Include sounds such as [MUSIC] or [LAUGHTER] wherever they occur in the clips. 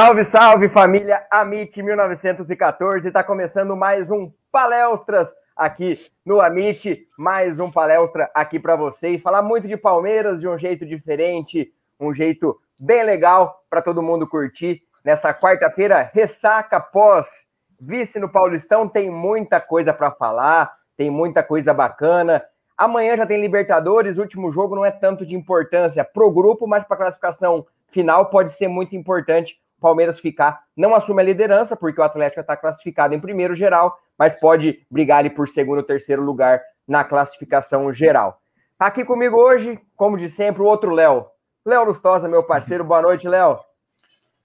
Salve, salve família Amit 1914, está começando mais um Palestras aqui no Amit, mais um palestra aqui para vocês, falar muito de Palmeiras de um jeito diferente, um jeito bem legal para todo mundo curtir. Nessa quarta-feira, ressaca pós vice no Paulistão, tem muita coisa para falar, tem muita coisa bacana. Amanhã já tem Libertadores, o último jogo não é tanto de importância pro grupo, mas para classificação final pode ser muito importante Palmeiras ficar, não assume a liderança, porque o Atlético está classificado em primeiro geral, mas pode brigar ali por segundo ou terceiro lugar na classificação geral. Aqui comigo hoje, como de sempre, o outro Léo. Léo Lustosa, meu parceiro. Boa noite, Léo.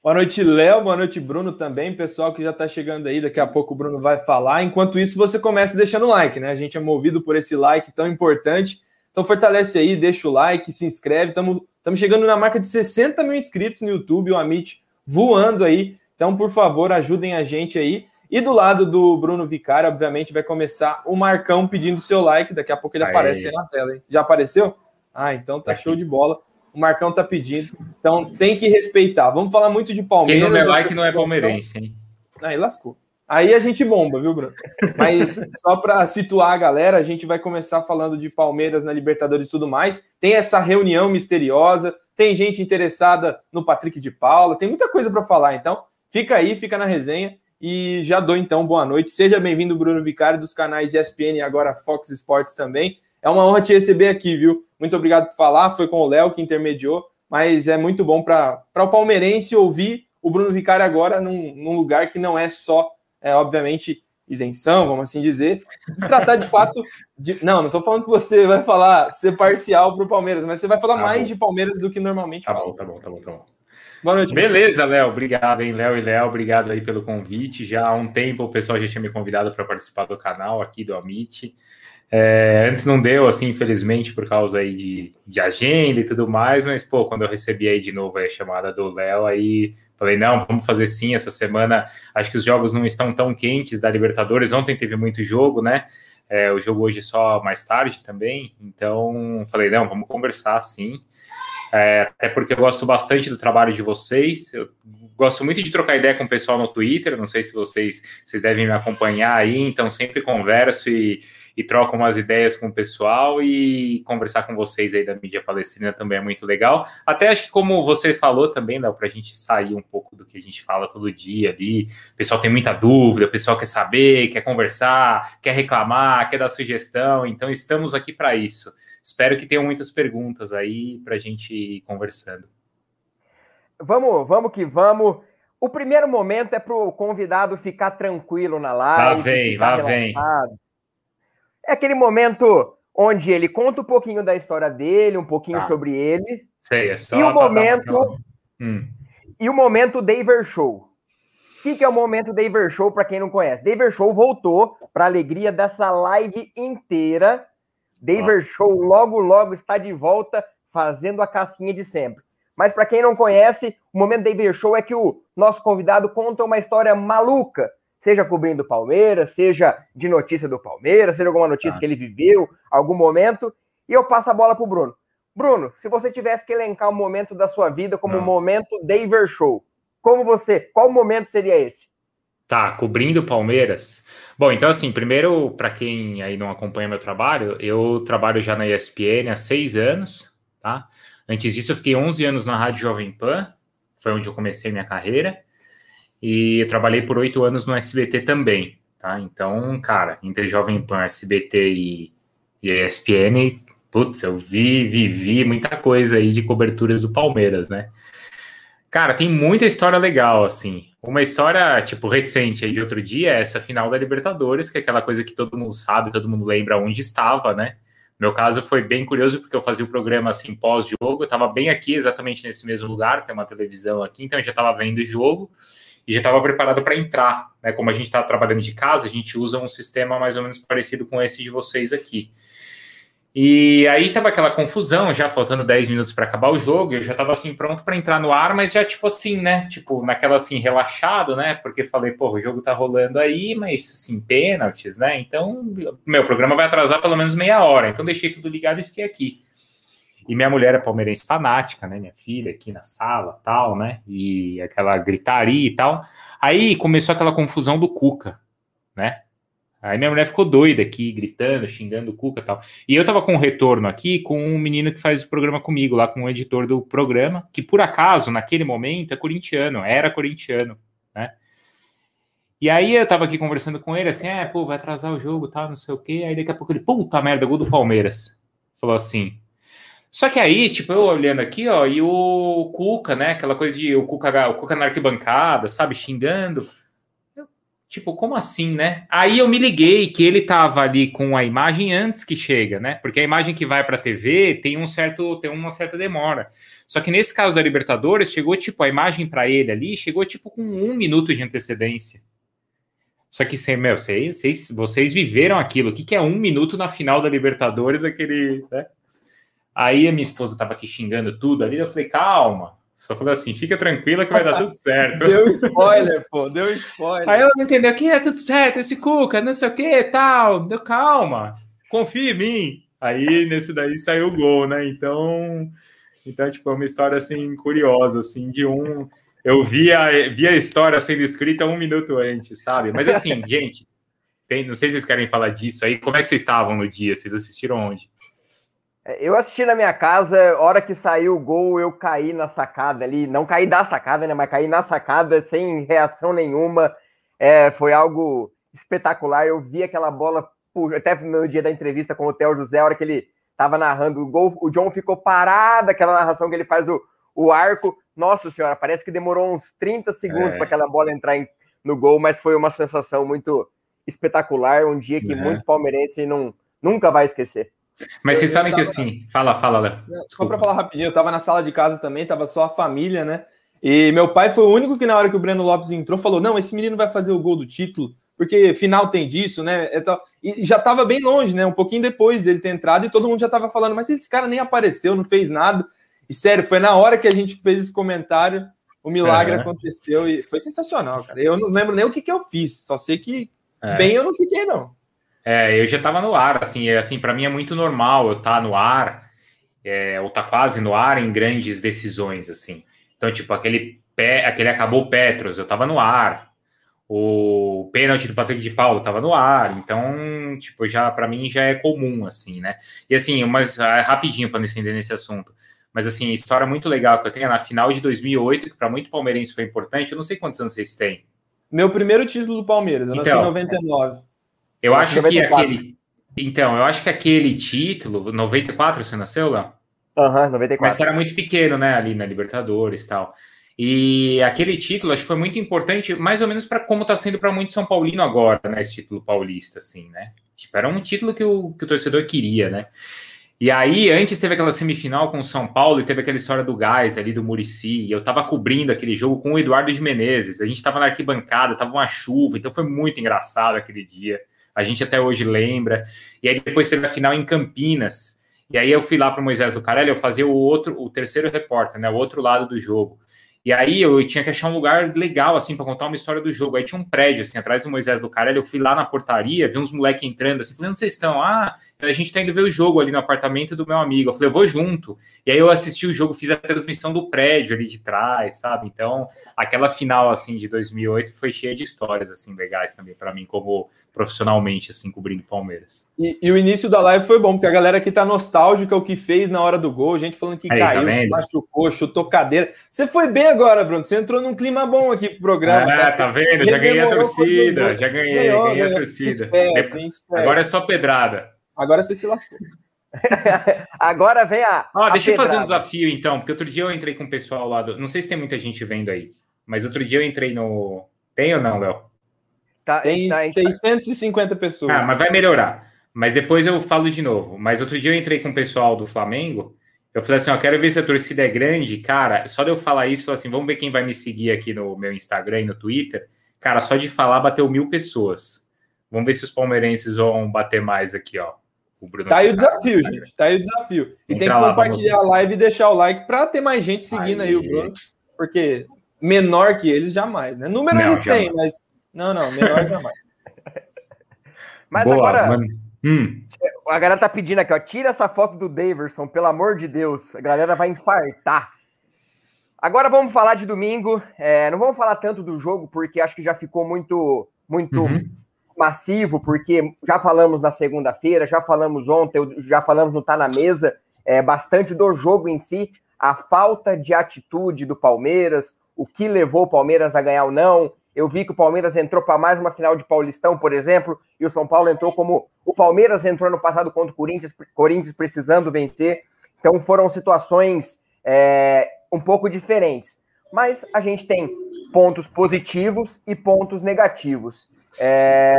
Boa noite, Léo. Boa noite, Bruno também. Pessoal que já está chegando aí, daqui a pouco o Bruno vai falar. Enquanto isso, você começa deixando o like, né? A gente é movido por esse like tão importante. Então fortalece aí, deixa o like, se inscreve. Estamos chegando na marca de 60 mil inscritos no YouTube. O Amit voando aí. Então, por favor, ajudem a gente aí. E do lado do Bruno Vicari, obviamente, vai começar o Marcão pedindo seu like. Daqui a pouco ele Aê. aparece aí na tela. Hein? Já apareceu? Ah, então tá, tá show de bola. O Marcão tá pedindo. Então tem que respeitar. Vamos falar muito de Palmeiras. Quem não der like não é palmeirense, hein? Aí lascou. Aí a gente bomba, viu, Bruno? Mas [LAUGHS] só para situar a galera, a gente vai começar falando de Palmeiras na Libertadores e tudo mais. Tem essa reunião misteriosa tem gente interessada no Patrick de Paula, tem muita coisa para falar. Então, fica aí, fica na resenha e já dou então boa noite. Seja bem-vindo, Bruno Vicari, dos canais ESPN e agora Fox Sports também. É uma honra te receber aqui, viu? Muito obrigado por falar. Foi com o Léo que intermediou, mas é muito bom para o palmeirense ouvir o Bruno Vicari agora num, num lugar que não é só, é, obviamente, isenção, vamos assim dizer, tratar de fato de... Não, não estou falando que você vai falar ser parcial para o Palmeiras, mas você vai falar tá mais bom. de Palmeiras do que normalmente tá fala. Bom, tá bom, tá bom, tá bom. Boa noite. Beleza, Léo. Obrigado, hein, Léo e Léo. Obrigado aí pelo convite. Já há um tempo o pessoal já tinha me convidado para participar do canal aqui do Amit. É, antes não deu, assim, infelizmente, por causa aí de, de agenda e tudo mais, mas, pô, quando eu recebi aí de novo a chamada do Léo, aí falei, não, vamos fazer sim, essa semana acho que os jogos não estão tão quentes da Libertadores, ontem teve muito jogo, né, é, o jogo hoje só mais tarde também, então falei, não, vamos conversar sim, é, até porque eu gosto bastante do trabalho de vocês, eu gosto muito de trocar ideia com o pessoal no Twitter, não sei se vocês, vocês devem me acompanhar aí, então sempre converso e e troco umas ideias com o pessoal e conversar com vocês aí da mídia palestrina também é muito legal. Até acho que como você falou também, Léo, para a gente sair um pouco do que a gente fala todo dia ali, o pessoal tem muita dúvida, o pessoal quer saber, quer conversar, quer reclamar, quer dar sugestão, então estamos aqui para isso. Espero que tenham muitas perguntas aí para a gente ir conversando. Vamos, vamos que vamos. O primeiro momento é para o convidado ficar tranquilo na live. Lá vem, lá vem. É aquele momento onde ele conta um pouquinho da história dele, um pouquinho tá. sobre ele. Sei, é só e o momento hum. e o momento Daver Show. O que, que é o momento Daver Show para quem não conhece? Daver Show voltou para alegria dessa live inteira. Daver ah. Show logo logo está de volta fazendo a casquinha de sempre. Mas para quem não conhece, o momento Daver Show é que o nosso convidado conta uma história maluca seja cobrindo o Palmeiras, seja de notícia do Palmeiras, seja alguma notícia ah. que ele viveu, algum momento, e eu passo a bola para o Bruno. Bruno, se você tivesse que elencar um momento da sua vida como o um momento Daver Show, como você, qual momento seria esse? Tá, cobrindo Palmeiras. Bom, então assim, primeiro, para quem aí não acompanha meu trabalho, eu trabalho já na ESPN há seis anos, tá? Antes disso, eu fiquei 11 anos na Rádio Jovem Pan, foi onde eu comecei minha carreira, e eu trabalhei por oito anos no SBT também, tá? Então, cara, entre Jovem Pan, SBT e, e ESPN, putz, eu vi, vivi muita coisa aí de coberturas do Palmeiras, né? Cara, tem muita história legal, assim. Uma história, tipo, recente aí de outro dia é essa final da Libertadores, que é aquela coisa que todo mundo sabe, todo mundo lembra onde estava, né? Meu caso foi bem curioso, porque eu fazia o programa assim pós-jogo, eu estava bem aqui, exatamente nesse mesmo lugar, tem uma televisão aqui, então eu já estava vendo o jogo e já estava preparado para entrar. Né? Como a gente está trabalhando de casa, a gente usa um sistema mais ou menos parecido com esse de vocês aqui. E aí tava aquela confusão, já faltando 10 minutos para acabar o jogo, eu já tava assim pronto para entrar no ar, mas já tipo assim, né? Tipo, naquela assim relaxado, né? Porque falei, pô, o jogo tá rolando aí, mas assim, pênaltis, né? Então, meu programa vai atrasar pelo menos meia hora. Então deixei tudo ligado e fiquei aqui. E minha mulher é palmeirense fanática, né? Minha filha aqui na sala, tal, né? E aquela gritaria e tal. Aí começou aquela confusão do Cuca, né? Aí minha mulher ficou doida aqui, gritando, xingando o Cuca e tal. E eu tava com um retorno aqui com um menino que faz o programa comigo, lá com o editor do programa, que por acaso, naquele momento, é corintiano, era corintiano, né? E aí eu tava aqui conversando com ele, assim, é, pô, vai atrasar o jogo, tal, não sei o quê. Aí daqui a pouco ele, puta merda, gol do Palmeiras. Falou assim. Só que aí, tipo, eu olhando aqui, ó, e o Cuca, né, aquela coisa de o Cuca, o Cuca na arquibancada, sabe, xingando. Tipo, como assim, né? Aí eu me liguei que ele tava ali com a imagem antes que chega, né? Porque a imagem que vai para a TV tem um certo tem uma certa demora. Só que nesse caso da Libertadores chegou tipo a imagem para ele ali chegou tipo com um minuto de antecedência. Só que meu, vocês, vocês, vocês viveram aquilo. O que, que é um minuto na final da Libertadores? Aquele, né? Aí a minha esposa tava aqui xingando tudo ali. Eu falei, calma, só falei assim, fica tranquila que vai dar tudo certo. [LAUGHS] Deu spoiler, pô, deu spoiler. Aí ela não entendeu que é tudo certo, esse Cuca, não sei o que, tal. Deu calma, confia em mim. Aí nesse daí saiu o gol, né? Então, então tipo, é uma história assim curiosa, assim, de um. Eu vi a, vi a história sendo escrita um minuto antes, sabe? Mas assim, [LAUGHS] gente, tem, não sei se vocês querem falar disso aí. Como é que vocês estavam no dia? Vocês assistiram onde? Eu assisti na minha casa, hora que saiu o gol, eu caí na sacada ali. Não caí da sacada, né? Mas caí na sacada sem reação nenhuma. É, foi algo espetacular. Eu vi aquela bola, até no dia da entrevista com o Theo José, a hora que ele estava narrando o gol, o John ficou parado, aquela narração que ele faz o, o arco. Nossa senhora, parece que demorou uns 30 segundos é. para aquela bola entrar em, no gol, mas foi uma sensação muito espetacular. Um dia que uhum. muito palmeirense não, nunca vai esquecer. Mas vocês sabem que assim, fala, fala, Léo. Só para falar rapidinho, eu tava na sala de casa também, tava só a família, né? E meu pai foi o único que na hora que o Breno Lopes entrou falou: "Não, esse menino vai fazer o gol do título, porque final tem disso, né?" E já tava bem longe, né? Um pouquinho depois dele ter entrado e todo mundo já tava falando: "Mas esse cara nem apareceu, não fez nada". E sério, foi na hora que a gente fez esse comentário, o milagre é. aconteceu e foi sensacional, cara. Eu não lembro nem o que que eu fiz, só sei que é. bem eu não fiquei não. É, eu já estava no ar, assim, é, assim para mim é muito normal eu estar tá no ar, é, ou estar tá quase no ar em grandes decisões, assim. Então, tipo, aquele, pé, aquele acabou Petros, eu estava no ar. O pênalti do Patrick de Paulo estava no ar, então, tipo, já para mim já é comum, assim, né? E assim, umas é, rapidinho para não estender nesse assunto. Mas assim, história muito legal que eu tenho é na final de 2008, que para muito palmeirense foi importante. Eu não sei quantos anos vocês têm. Meu primeiro título do Palmeiras, eu então, nasci em 99. Eu acho 94. que aquele. Então, eu acho que aquele título, 94 você nasceu, Léo? Aham, uhum, 94. Mas era muito pequeno, né, ali na Libertadores e tal. E aquele título acho que foi muito importante, mais ou menos para como está sendo para muito São Paulino agora, né? Esse título paulista, assim, né? Tipo, era um título que o, que o torcedor queria, né? E aí, antes teve aquela semifinal com o São Paulo e teve aquela história do gás ali do Murici. E eu tava cobrindo aquele jogo com o Eduardo de Menezes. A gente tava na arquibancada, tava uma chuva, então foi muito engraçado aquele dia a gente até hoje lembra. E aí depois teve a final em Campinas. E aí eu fui lá para o Moisés do Carelli, eu fazia o outro, o terceiro repórter, né, o outro lado do jogo. E aí eu tinha que achar um lugar legal, assim, para contar uma história do jogo. Aí tinha um prédio, assim, atrás do Moisés do Carelli. Eu fui lá na portaria, vi uns moleques entrando, assim, falei, onde vocês estão? Ah, a gente tá indo ver o jogo ali no apartamento do meu amigo. Eu falei, eu vou junto. E aí eu assisti o jogo, fiz a transmissão do prédio ali de trás, sabe? Então, aquela final, assim, de 2008 foi cheia de histórias, assim, legais também para mim, como profissionalmente, assim, cobrindo Palmeiras. E, e, o início da live foi bom, porque a galera aqui tá nostálgica o que fez na hora do gol, gente falando que aí, tá caiu, tá se machucou, chutou cadeira. Você foi bem agora, Bruno, você entrou num clima bom aqui pro programa. Ah, tá, tá vendo? Já ganhei a torcida, já ganhei, ganhei a torcida. Agora é só pedrada. Agora você se lascou. [LAUGHS] agora vem a. Ah, deixa eu fazer um desafio então, porque outro dia eu entrei com o pessoal lá do. Não sei se tem muita gente vendo aí, mas outro dia eu entrei no. Tem ou não, Léo? Tá, Tem tá, 650 pessoas. Ah, mas vai melhorar. Mas depois eu falo de novo. Mas outro dia eu entrei com o pessoal do Flamengo. Eu falei assim: ó, quero ver se a torcida é grande. Cara, só de eu falar isso, eu falei assim: vamos ver quem vai me seguir aqui no meu Instagram e no Twitter. Cara, só de falar bateu mil pessoas. Vamos ver se os palmeirenses vão bater mais aqui, ó. O Bruno tá aí o desafio, gente. Tá aí o desafio. E Entra tem que lá, compartilhar a live e deixar o like para ter mais gente seguindo aí. aí o Bruno. Porque menor que eles jamais, né? Número Não, eles jamais. têm, mas não, não, menor jamais. [LAUGHS] Mas Boa, agora. Hum. A galera tá pedindo aqui, ó. Tira essa foto do Daverson, pelo amor de Deus. A galera vai infartar. Agora vamos falar de domingo. É, não vamos falar tanto do jogo, porque acho que já ficou muito, muito uhum. Massivo, porque já falamos na segunda-feira, já falamos ontem, já falamos no Tá na Mesa, é, bastante do jogo em si, a falta de atitude do Palmeiras, o que levou o Palmeiras a ganhar ou não, eu vi que o Palmeiras entrou para mais uma final de Paulistão, por exemplo, e o São Paulo entrou como o Palmeiras entrou no passado contra o Corinthians, Corinthians precisando vencer. Então foram situações é, um pouco diferentes. Mas a gente tem pontos positivos e pontos negativos. É,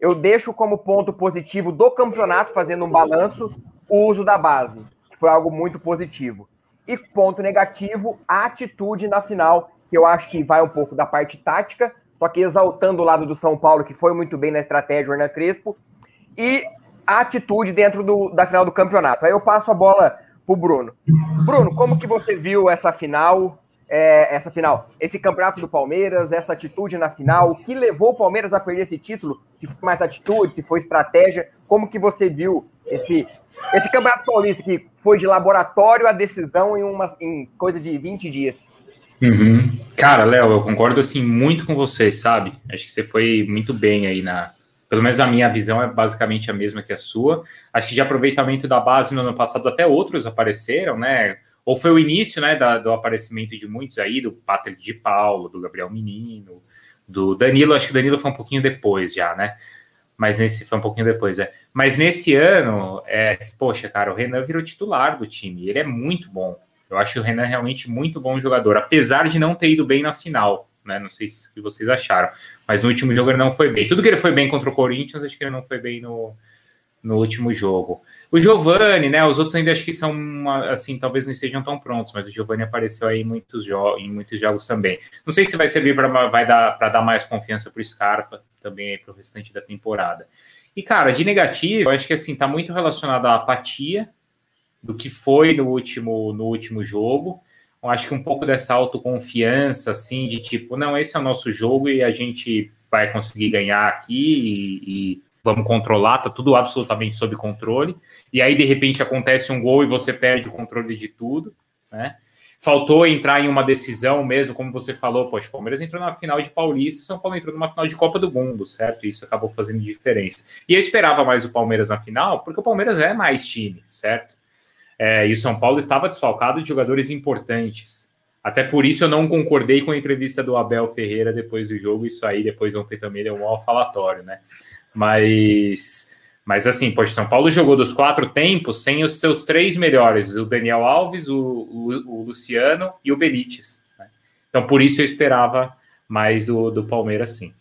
eu deixo como ponto positivo do campeonato, fazendo um balanço, o uso da base, que foi algo muito positivo. E ponto negativo, a atitude na final, que eu acho que vai um pouco da parte tática, só que exaltando o lado do São Paulo, que foi muito bem na estratégia, o Hernan Crespo, e a atitude dentro do, da final do campeonato. Aí eu passo a bola pro Bruno. Bruno, como que você viu essa final, é, essa final, esse campeonato do Palmeiras, essa atitude na final, o que levou o Palmeiras a perder esse título? Se foi mais atitude, se foi estratégia, como que você viu esse, esse campeonato paulista que foi de laboratório a decisão em, uma, em coisa de 20 dias? Uhum. Cara, Léo, eu concordo assim muito com você, sabe? Acho que você foi muito bem aí na. Pelo menos a minha visão é basicamente a mesma que a sua. Acho que de aproveitamento da base no ano passado até outros apareceram, né? Ou foi o início, né, da, do aparecimento de muitos aí, do Patrick de Paulo, do Gabriel Menino, do Danilo. Acho que o Danilo foi um pouquinho depois já, né? Mas nesse foi um pouquinho depois, é. Mas nesse ano, é, poxa, cara, o Renan virou titular do time. Ele é muito bom. Eu acho o Renan realmente muito bom jogador, apesar de não ter ido bem na final. Né? Não sei o que vocês acharam, mas no último jogo ele não foi bem. Tudo que ele foi bem contra o Corinthians, acho que ele não foi bem no, no último jogo. O Giovani, né? Os outros ainda acho que são assim, talvez não estejam tão prontos, mas o Giovani apareceu aí em muitos, em muitos jogos também. Não sei se vai servir para vai dar dar mais confiança para o Scarpa também para o restante da temporada. E cara, de negativo, eu acho que assim tá muito relacionado à apatia do que foi no último, no último jogo. Eu acho que um pouco dessa autoconfiança, assim, de tipo, não, esse é o nosso jogo e a gente vai conseguir ganhar aqui e, e vamos controlar, tá tudo absolutamente sob controle. E aí, de repente, acontece um gol e você perde o controle de tudo, né? Faltou entrar em uma decisão mesmo, como você falou, poxa, o Palmeiras entrou na final de Paulista, o São Paulo entrou numa final de Copa do Mundo, certo? Isso acabou fazendo diferença. E eu esperava mais o Palmeiras na final, porque o Palmeiras é mais time, certo? É, e o São Paulo estava desfalcado de jogadores importantes. Até por isso eu não concordei com a entrevista do Abel Ferreira depois do jogo. Isso aí depois ontem também deu um falatório, né? Mas, mas assim, poxa, São Paulo jogou dos quatro tempos sem os seus três melhores: o Daniel Alves, o, o, o Luciano e o Benítez. Né? Então por isso eu esperava mais do, do Palmeiras, sim.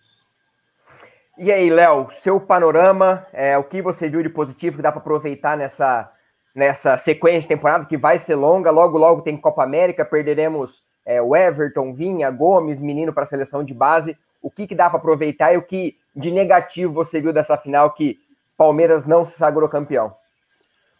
E aí, Léo, seu panorama, é, o que você viu de positivo que dá para aproveitar nessa nessa sequência de temporada que vai ser longa. Logo, logo tem Copa América, perderemos é, o Everton, Vinha, Gomes, menino para a seleção de base. O que, que dá para aproveitar e o que de negativo você viu dessa final que Palmeiras não se sagrou campeão?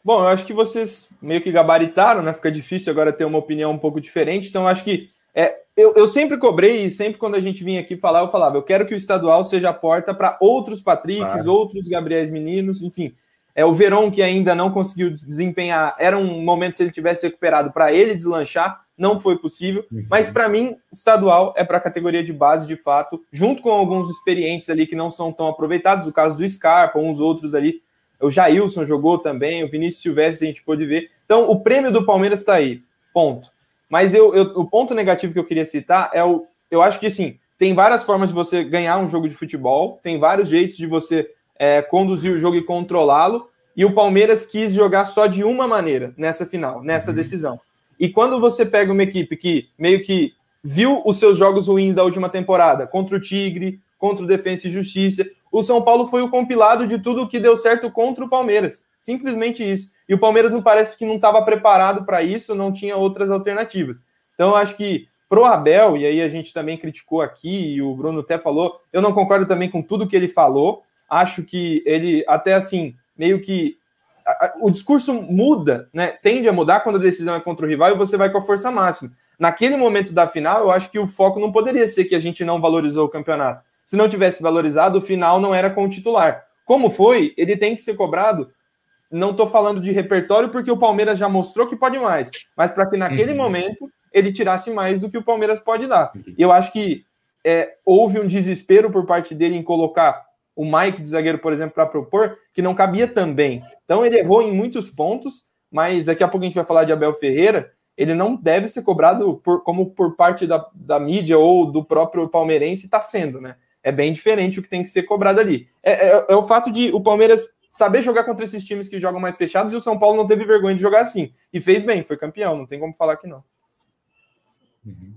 Bom, eu acho que vocês meio que gabaritaram, né? Fica difícil agora ter uma opinião um pouco diferente. Então, acho que É, eu, eu sempre cobrei e sempre quando a gente vinha aqui falar, eu falava, eu quero que o estadual seja a porta para outros Patricks, outros Gabriéis Meninos, enfim. É o Verón que ainda não conseguiu desempenhar, era um momento se ele tivesse recuperado para ele deslanchar, não foi possível. Uhum. Mas para mim, estadual é para a categoria de base de fato, junto com alguns experientes ali que não são tão aproveitados, o caso do Scarpa, uns outros ali. O Jailson jogou também, o Vinícius Silvestre a gente pôde ver. Então, o prêmio do Palmeiras está aí. Ponto. Mas eu, eu, o ponto negativo que eu queria citar é o. Eu acho que assim, tem várias formas de você ganhar um jogo de futebol, tem vários jeitos de você é, conduzir o jogo e controlá-lo. E o Palmeiras quis jogar só de uma maneira nessa final, nessa uhum. decisão. E quando você pega uma equipe que meio que viu os seus jogos ruins da última temporada, contra o Tigre, contra o Defensa e Justiça, o São Paulo foi o compilado de tudo que deu certo contra o Palmeiras. Simplesmente isso. E o Palmeiras não parece que não estava preparado para isso, não tinha outras alternativas. Então, eu acho que pro Abel, e aí a gente também criticou aqui, e o Bruno até falou, eu não concordo também com tudo que ele falou. Acho que ele, até assim, meio que. O discurso muda, né? Tende a mudar quando a decisão é contra o rival e você vai com a força máxima. Naquele momento da final, eu acho que o foco não poderia ser que a gente não valorizou o campeonato. Se não tivesse valorizado, o final não era com o titular. Como foi, ele tem que ser cobrado não estou falando de repertório porque o Palmeiras já mostrou que pode mais, mas para que naquele uhum. momento ele tirasse mais do que o Palmeiras pode dar. Uhum. E eu acho que é, houve um desespero por parte dele em colocar o Mike de zagueiro, por exemplo, para propor, que não cabia também. Então ele errou em muitos pontos, mas daqui a pouco a gente vai falar de Abel Ferreira. Ele não deve ser cobrado por, como por parte da, da mídia ou do próprio palmeirense está sendo, né? É bem diferente o que tem que ser cobrado ali. É, é, é o fato de o Palmeiras saber jogar contra esses times que jogam mais fechados e o São Paulo não teve vergonha de jogar assim. E fez bem, foi campeão, não tem como falar que não. Uhum.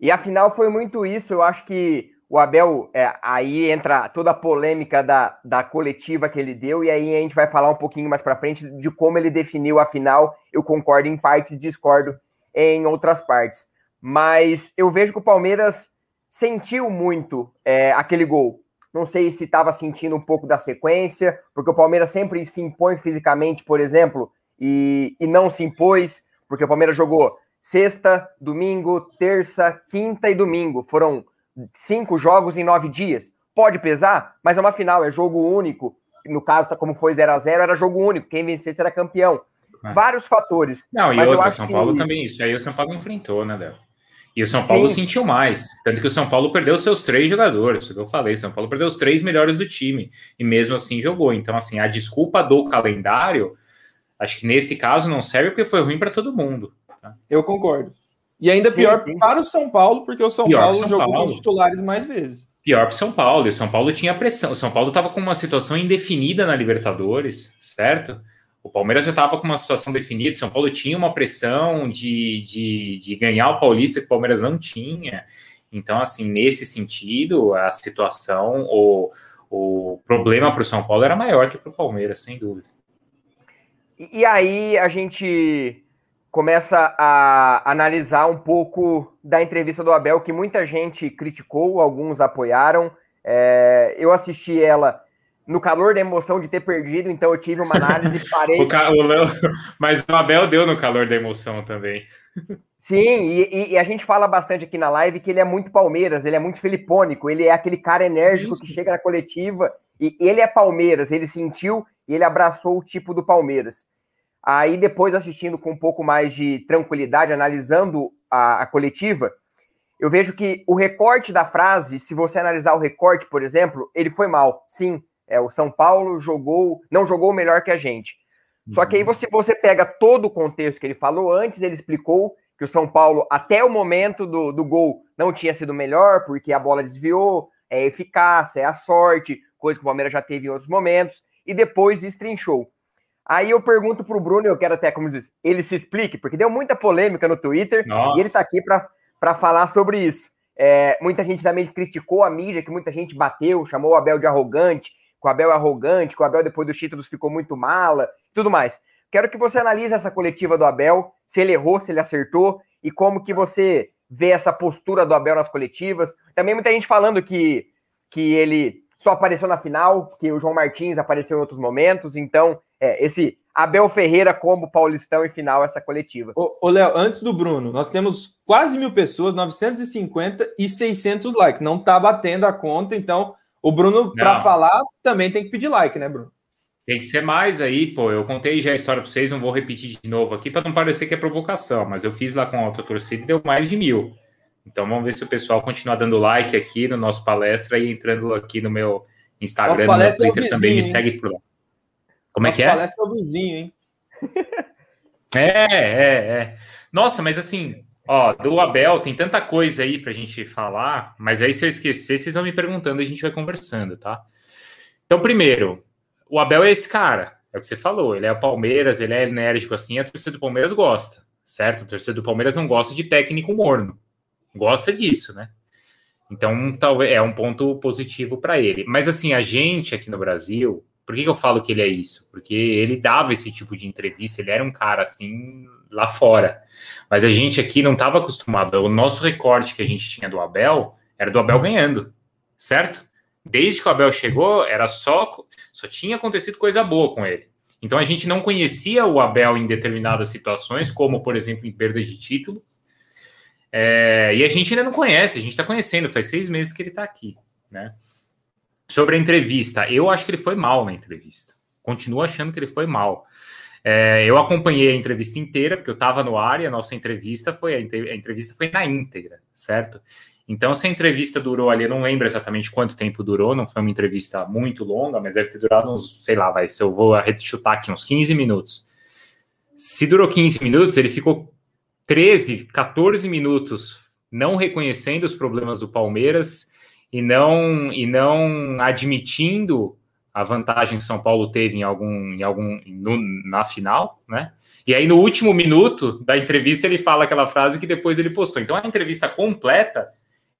E afinal foi muito isso. Eu acho que o Abel, é, aí entra toda a polêmica da, da coletiva que ele deu, e aí a gente vai falar um pouquinho mais para frente de como ele definiu a final. Eu concordo em partes e discordo em outras partes. Mas eu vejo que o Palmeiras sentiu muito é, aquele gol. Não sei se estava sentindo um pouco da sequência, porque o Palmeiras sempre se impõe fisicamente, por exemplo, e, e não se impôs, porque o Palmeiras jogou sexta, domingo, terça, quinta e domingo. Foram cinco jogos em nove dias. Pode pesar, mas é uma final, é jogo único. No caso, como foi 0 a 0 era jogo único. Quem vencesse era campeão. É. Vários fatores. Não, e outro, São Paulo que... também, isso aí o São Paulo enfrentou, né, Léo? E o São Paulo Sim. sentiu mais. Tanto que o São Paulo perdeu seus três jogadores, o que eu falei. São Paulo perdeu os três melhores do time. E mesmo assim jogou. Então, assim, a desculpa do calendário, acho que nesse caso não serve porque foi ruim para todo mundo. Tá? Eu concordo. E ainda pior sim, sim. para o São Paulo, porque o São pior Paulo São jogou Paulo. com titulares mais vezes. Pior para o São Paulo. E o São Paulo tinha pressão. O São Paulo estava com uma situação indefinida na Libertadores, certo? O Palmeiras já estava com uma situação definida, o São Paulo tinha uma pressão de, de, de ganhar o Paulista que o Palmeiras não tinha. Então, assim, nesse sentido, a situação, o, o problema para o São Paulo era maior que para o Palmeiras, sem dúvida. E, e aí a gente começa a analisar um pouco da entrevista do Abel, que muita gente criticou, alguns apoiaram. É, eu assisti ela no calor da emoção de ter perdido, então eu tive uma análise e [LAUGHS] parei. o, o Léo, [LAUGHS] mas o Abel deu no calor da emoção também. Sim, e, e, a gente fala bastante aqui na live que ele é muito Palmeiras, ele é muito filipônico, ele é aquele cara enérgico Isso. que chega na coletiva e ele é Palmeiras, ele sentiu e ele abraçou o tipo do Palmeiras. Aí depois assistindo com um pouco mais de tranquilidade, analisando a, a coletiva, eu vejo que o recorte da frase, se você analisar o recorte, por exemplo, ele foi mal. Sim, é, o São Paulo jogou, não jogou melhor que a gente. Só que aí uhum. você, você pega todo o contexto que ele falou, antes ele explicou que o São Paulo, até o momento do, do gol, não tinha sido melhor, porque a bola desviou, é eficácia, é a sorte, coisa que o Palmeiras já teve em outros momentos, e depois destrinchou. Aí eu pergunto para o Bruno, eu quero até, como diz, ele se explique, porque deu muita polêmica no Twitter, Nossa. e ele está aqui para falar sobre isso. É, muita gente também criticou a mídia, que muita gente bateu, chamou o Abel de arrogante, que o Abel é arrogante, que o Abel depois dos títulos ficou muito mala, tudo mais. Quero que você analise essa coletiva do Abel, se ele errou, se ele acertou, e como que você vê essa postura do Abel nas coletivas. Também muita gente falando que, que ele só apareceu na final, que o João Martins apareceu em outros momentos, então é, esse Abel Ferreira como Paulistão e final essa coletiva. Ô, Léo, antes do Bruno, nós temos quase mil pessoas, 950 e 600 likes. Não tá batendo a conta, então o Bruno, para falar, também tem que pedir like, né, Bruno? Tem que ser mais aí, pô. Eu contei já a história para vocês, não vou repetir de novo aqui para não parecer que é provocação, mas eu fiz lá com a alta torcida e deu mais de mil. Então vamos ver se o pessoal continua dando like aqui no nosso palestra e entrando aqui no meu Instagram, no meu Twitter é também, me segue por lá. Como é que é? palestra é o vizinho, hein? [LAUGHS] é, é, é. Nossa, mas assim, ó, do Abel tem tanta coisa aí pra gente falar, mas aí se eu esquecer, vocês vão me perguntando e a gente vai conversando, tá? Então, primeiro, o Abel é esse cara, é o que você falou, ele é o Palmeiras, ele é enérgico assim, a torcida do Palmeiras gosta, certo? A torcida do Palmeiras não gosta de técnico morno, gosta disso, né? Então, talvez é um ponto positivo para ele. Mas assim, a gente aqui no Brasil, por que, que, eu falo que ele é isso? Porque ele dava esse tipo de entrevista, ele era um cara assim lá fora. Mas a gente aqui não estava acostumado. O nosso recorte que a gente tinha do Abel era do Abel ganhando, certo? Desde que o Abel chegou, era só só tinha acontecido coisa boa com ele. Então a gente não conhecia o Abel em determinadas situações, como por exemplo em perda de título. É, e a gente ainda não conhece, a gente está conhecendo, faz seis meses que ele está aqui, né? Sobre a entrevista, eu acho que ele foi mal na entrevista. Continuo achando que ele foi mal. É, eu acompanhei a entrevista inteira, porque eu estava no ar e a nossa entrevista foi a, entrevista foi na íntegra, certo? Então, se a entrevista durou ali, eu não lembro exatamente quanto tempo durou, não foi uma entrevista muito longa, mas deve ter durado uns, sei lá, vai, se eu vou chutar aqui, uns 15 minutos. Se durou 15 minutos, ele ficou 13, 14 minutos não reconhecendo os problemas do Palmeiras e não e não admitindo a vantagem que São Paulo teve em algum em algum no, na final, né? E aí no último minuto da entrevista ele fala aquela frase que depois ele postou. Então a entrevista completa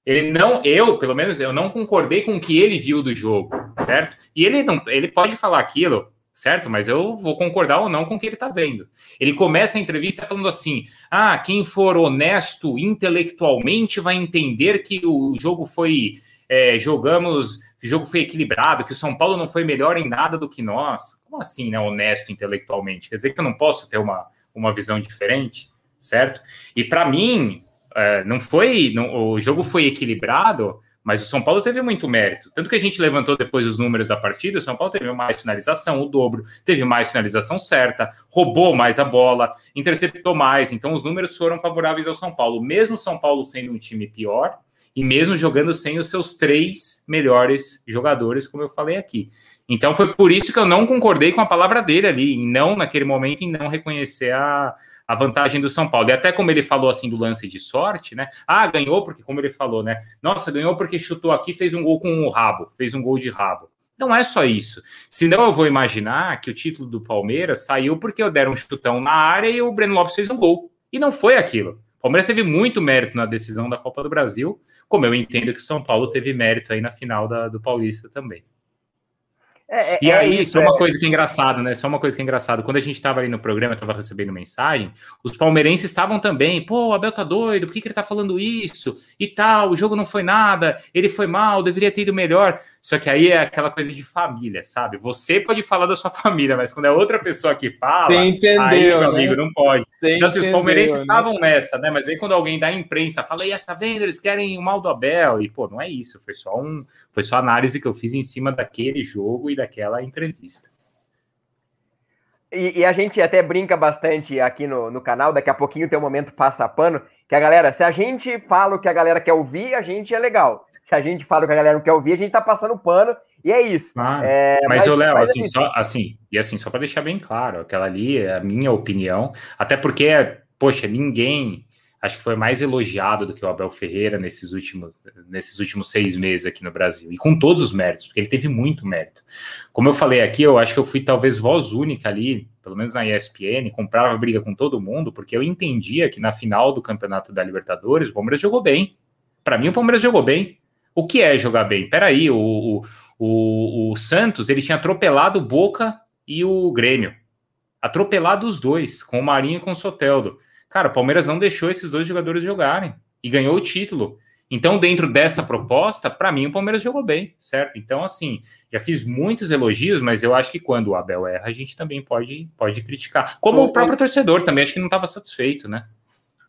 ele não, eu, pelo menos, eu não concordei com o que ele viu do jogo, certo? E ele não, ele pode falar aquilo, certo? Mas eu vou concordar ou não com o que ele está vendo. Ele começa a entrevista falando assim: ah, quem for honesto intelectualmente vai entender que o jogo foi. É, jogamos, o jogo foi equilibrado, que o São Paulo não foi melhor em nada do que nós. Como assim, né? Honesto intelectualmente? Quer dizer que eu não posso ter uma, uma visão diferente, certo? E para mim, é, não foi. Não, o jogo foi equilibrado, mas o São Paulo teve muito mérito. Tanto que a gente levantou depois os números da partida, o São Paulo teve mais finalização, o dobro, teve mais finalização certa, roubou mais a bola, interceptou mais. Então os números foram favoráveis ao São Paulo. Mesmo o São Paulo sendo um time pior, e mesmo jogando sem os seus três melhores jogadores, como eu falei aqui. Então foi por isso que eu não concordei com a palavra dele ali, em não, naquele momento, em não reconhecer a, a vantagem do São Paulo. E até como ele falou assim do lance de sorte, né? Ah, ganhou porque, como ele falou, né? Nossa, ganhou porque chutou aqui, fez um gol com o rabo, fez um gol de rabo. Não é só isso. Senão eu vou imaginar que o título do Palmeiras saiu porque eu deram um chutão na área e o Breno Lopes fez um gol. E não foi aquilo. O Palmeiras teve muito mérito na decisão da Copa do Brasil, como eu entendo que São Paulo teve mérito aí na final da, do Paulista também. É, é, e aí, é isso, só uma é... coisa que é engraçada, né? Só uma coisa que é engraçada. Quando a gente estava ali no programa, estava recebendo mensagem, os palmeirenses estavam também, pô, o Abel tá doido, por que, que ele tá falando isso? E tal, o jogo não foi nada, ele foi mal, deveria ter ido melhor. Só que aí é aquela coisa de família, sabe? Você pode falar da sua [LAUGHS] família, mas quando é outra pessoa que fala, Você entendeu, aí, meu né? amigo, não pode. Você então, assim, os palmeirenses né? estavam nessa, né? Mas aí quando alguém da imprensa fala, e tá vendo, eles querem o mal do Abel, e pô, não é isso, foi só um, foi só análise que eu fiz em cima daquele jogo e daquela entrevista. E, e, a gente até brinca bastante aqui no, no canal, daqui a pouquinho tem um momento passa pano, que a galera, se a gente fala o que a galera quer ouvir, a gente é legal se a gente fala o que a galera não quer ouvir, a gente tá passando pano e é isso. Ah, é, mas, o Léo, assim, é só, assim, e assim, só para deixar bem claro, aquela ali é a minha opinião, até porque, poxa, ninguém acho que foi mais elogiado do que o Abel Ferreira nesses últimos, nesses últimos seis meses aqui no Brasil, e com todos os méritos, porque ele teve muito mérito. Como eu falei aqui, eu acho que eu fui talvez voz única ali, pelo menos na ESPN, comprava briga com todo mundo, porque eu entendia que na final do Campeonato da Libertadores o Palmeiras jogou bem. Para mim, o Palmeiras jogou bem. O que é jogar bem? Peraí, o, o, o Santos ele tinha atropelado o Boca e o Grêmio. Atropelado os dois, com o Marinho e com o Soteldo. Cara, o Palmeiras não deixou esses dois jogadores jogarem e ganhou o título. Então, dentro dessa proposta, para mim o Palmeiras jogou bem, certo? Então, assim, já fiz muitos elogios, mas eu acho que quando o Abel erra, a gente também pode, pode criticar. Como o, próprio torcedor também, acho que não estava satisfeito, né?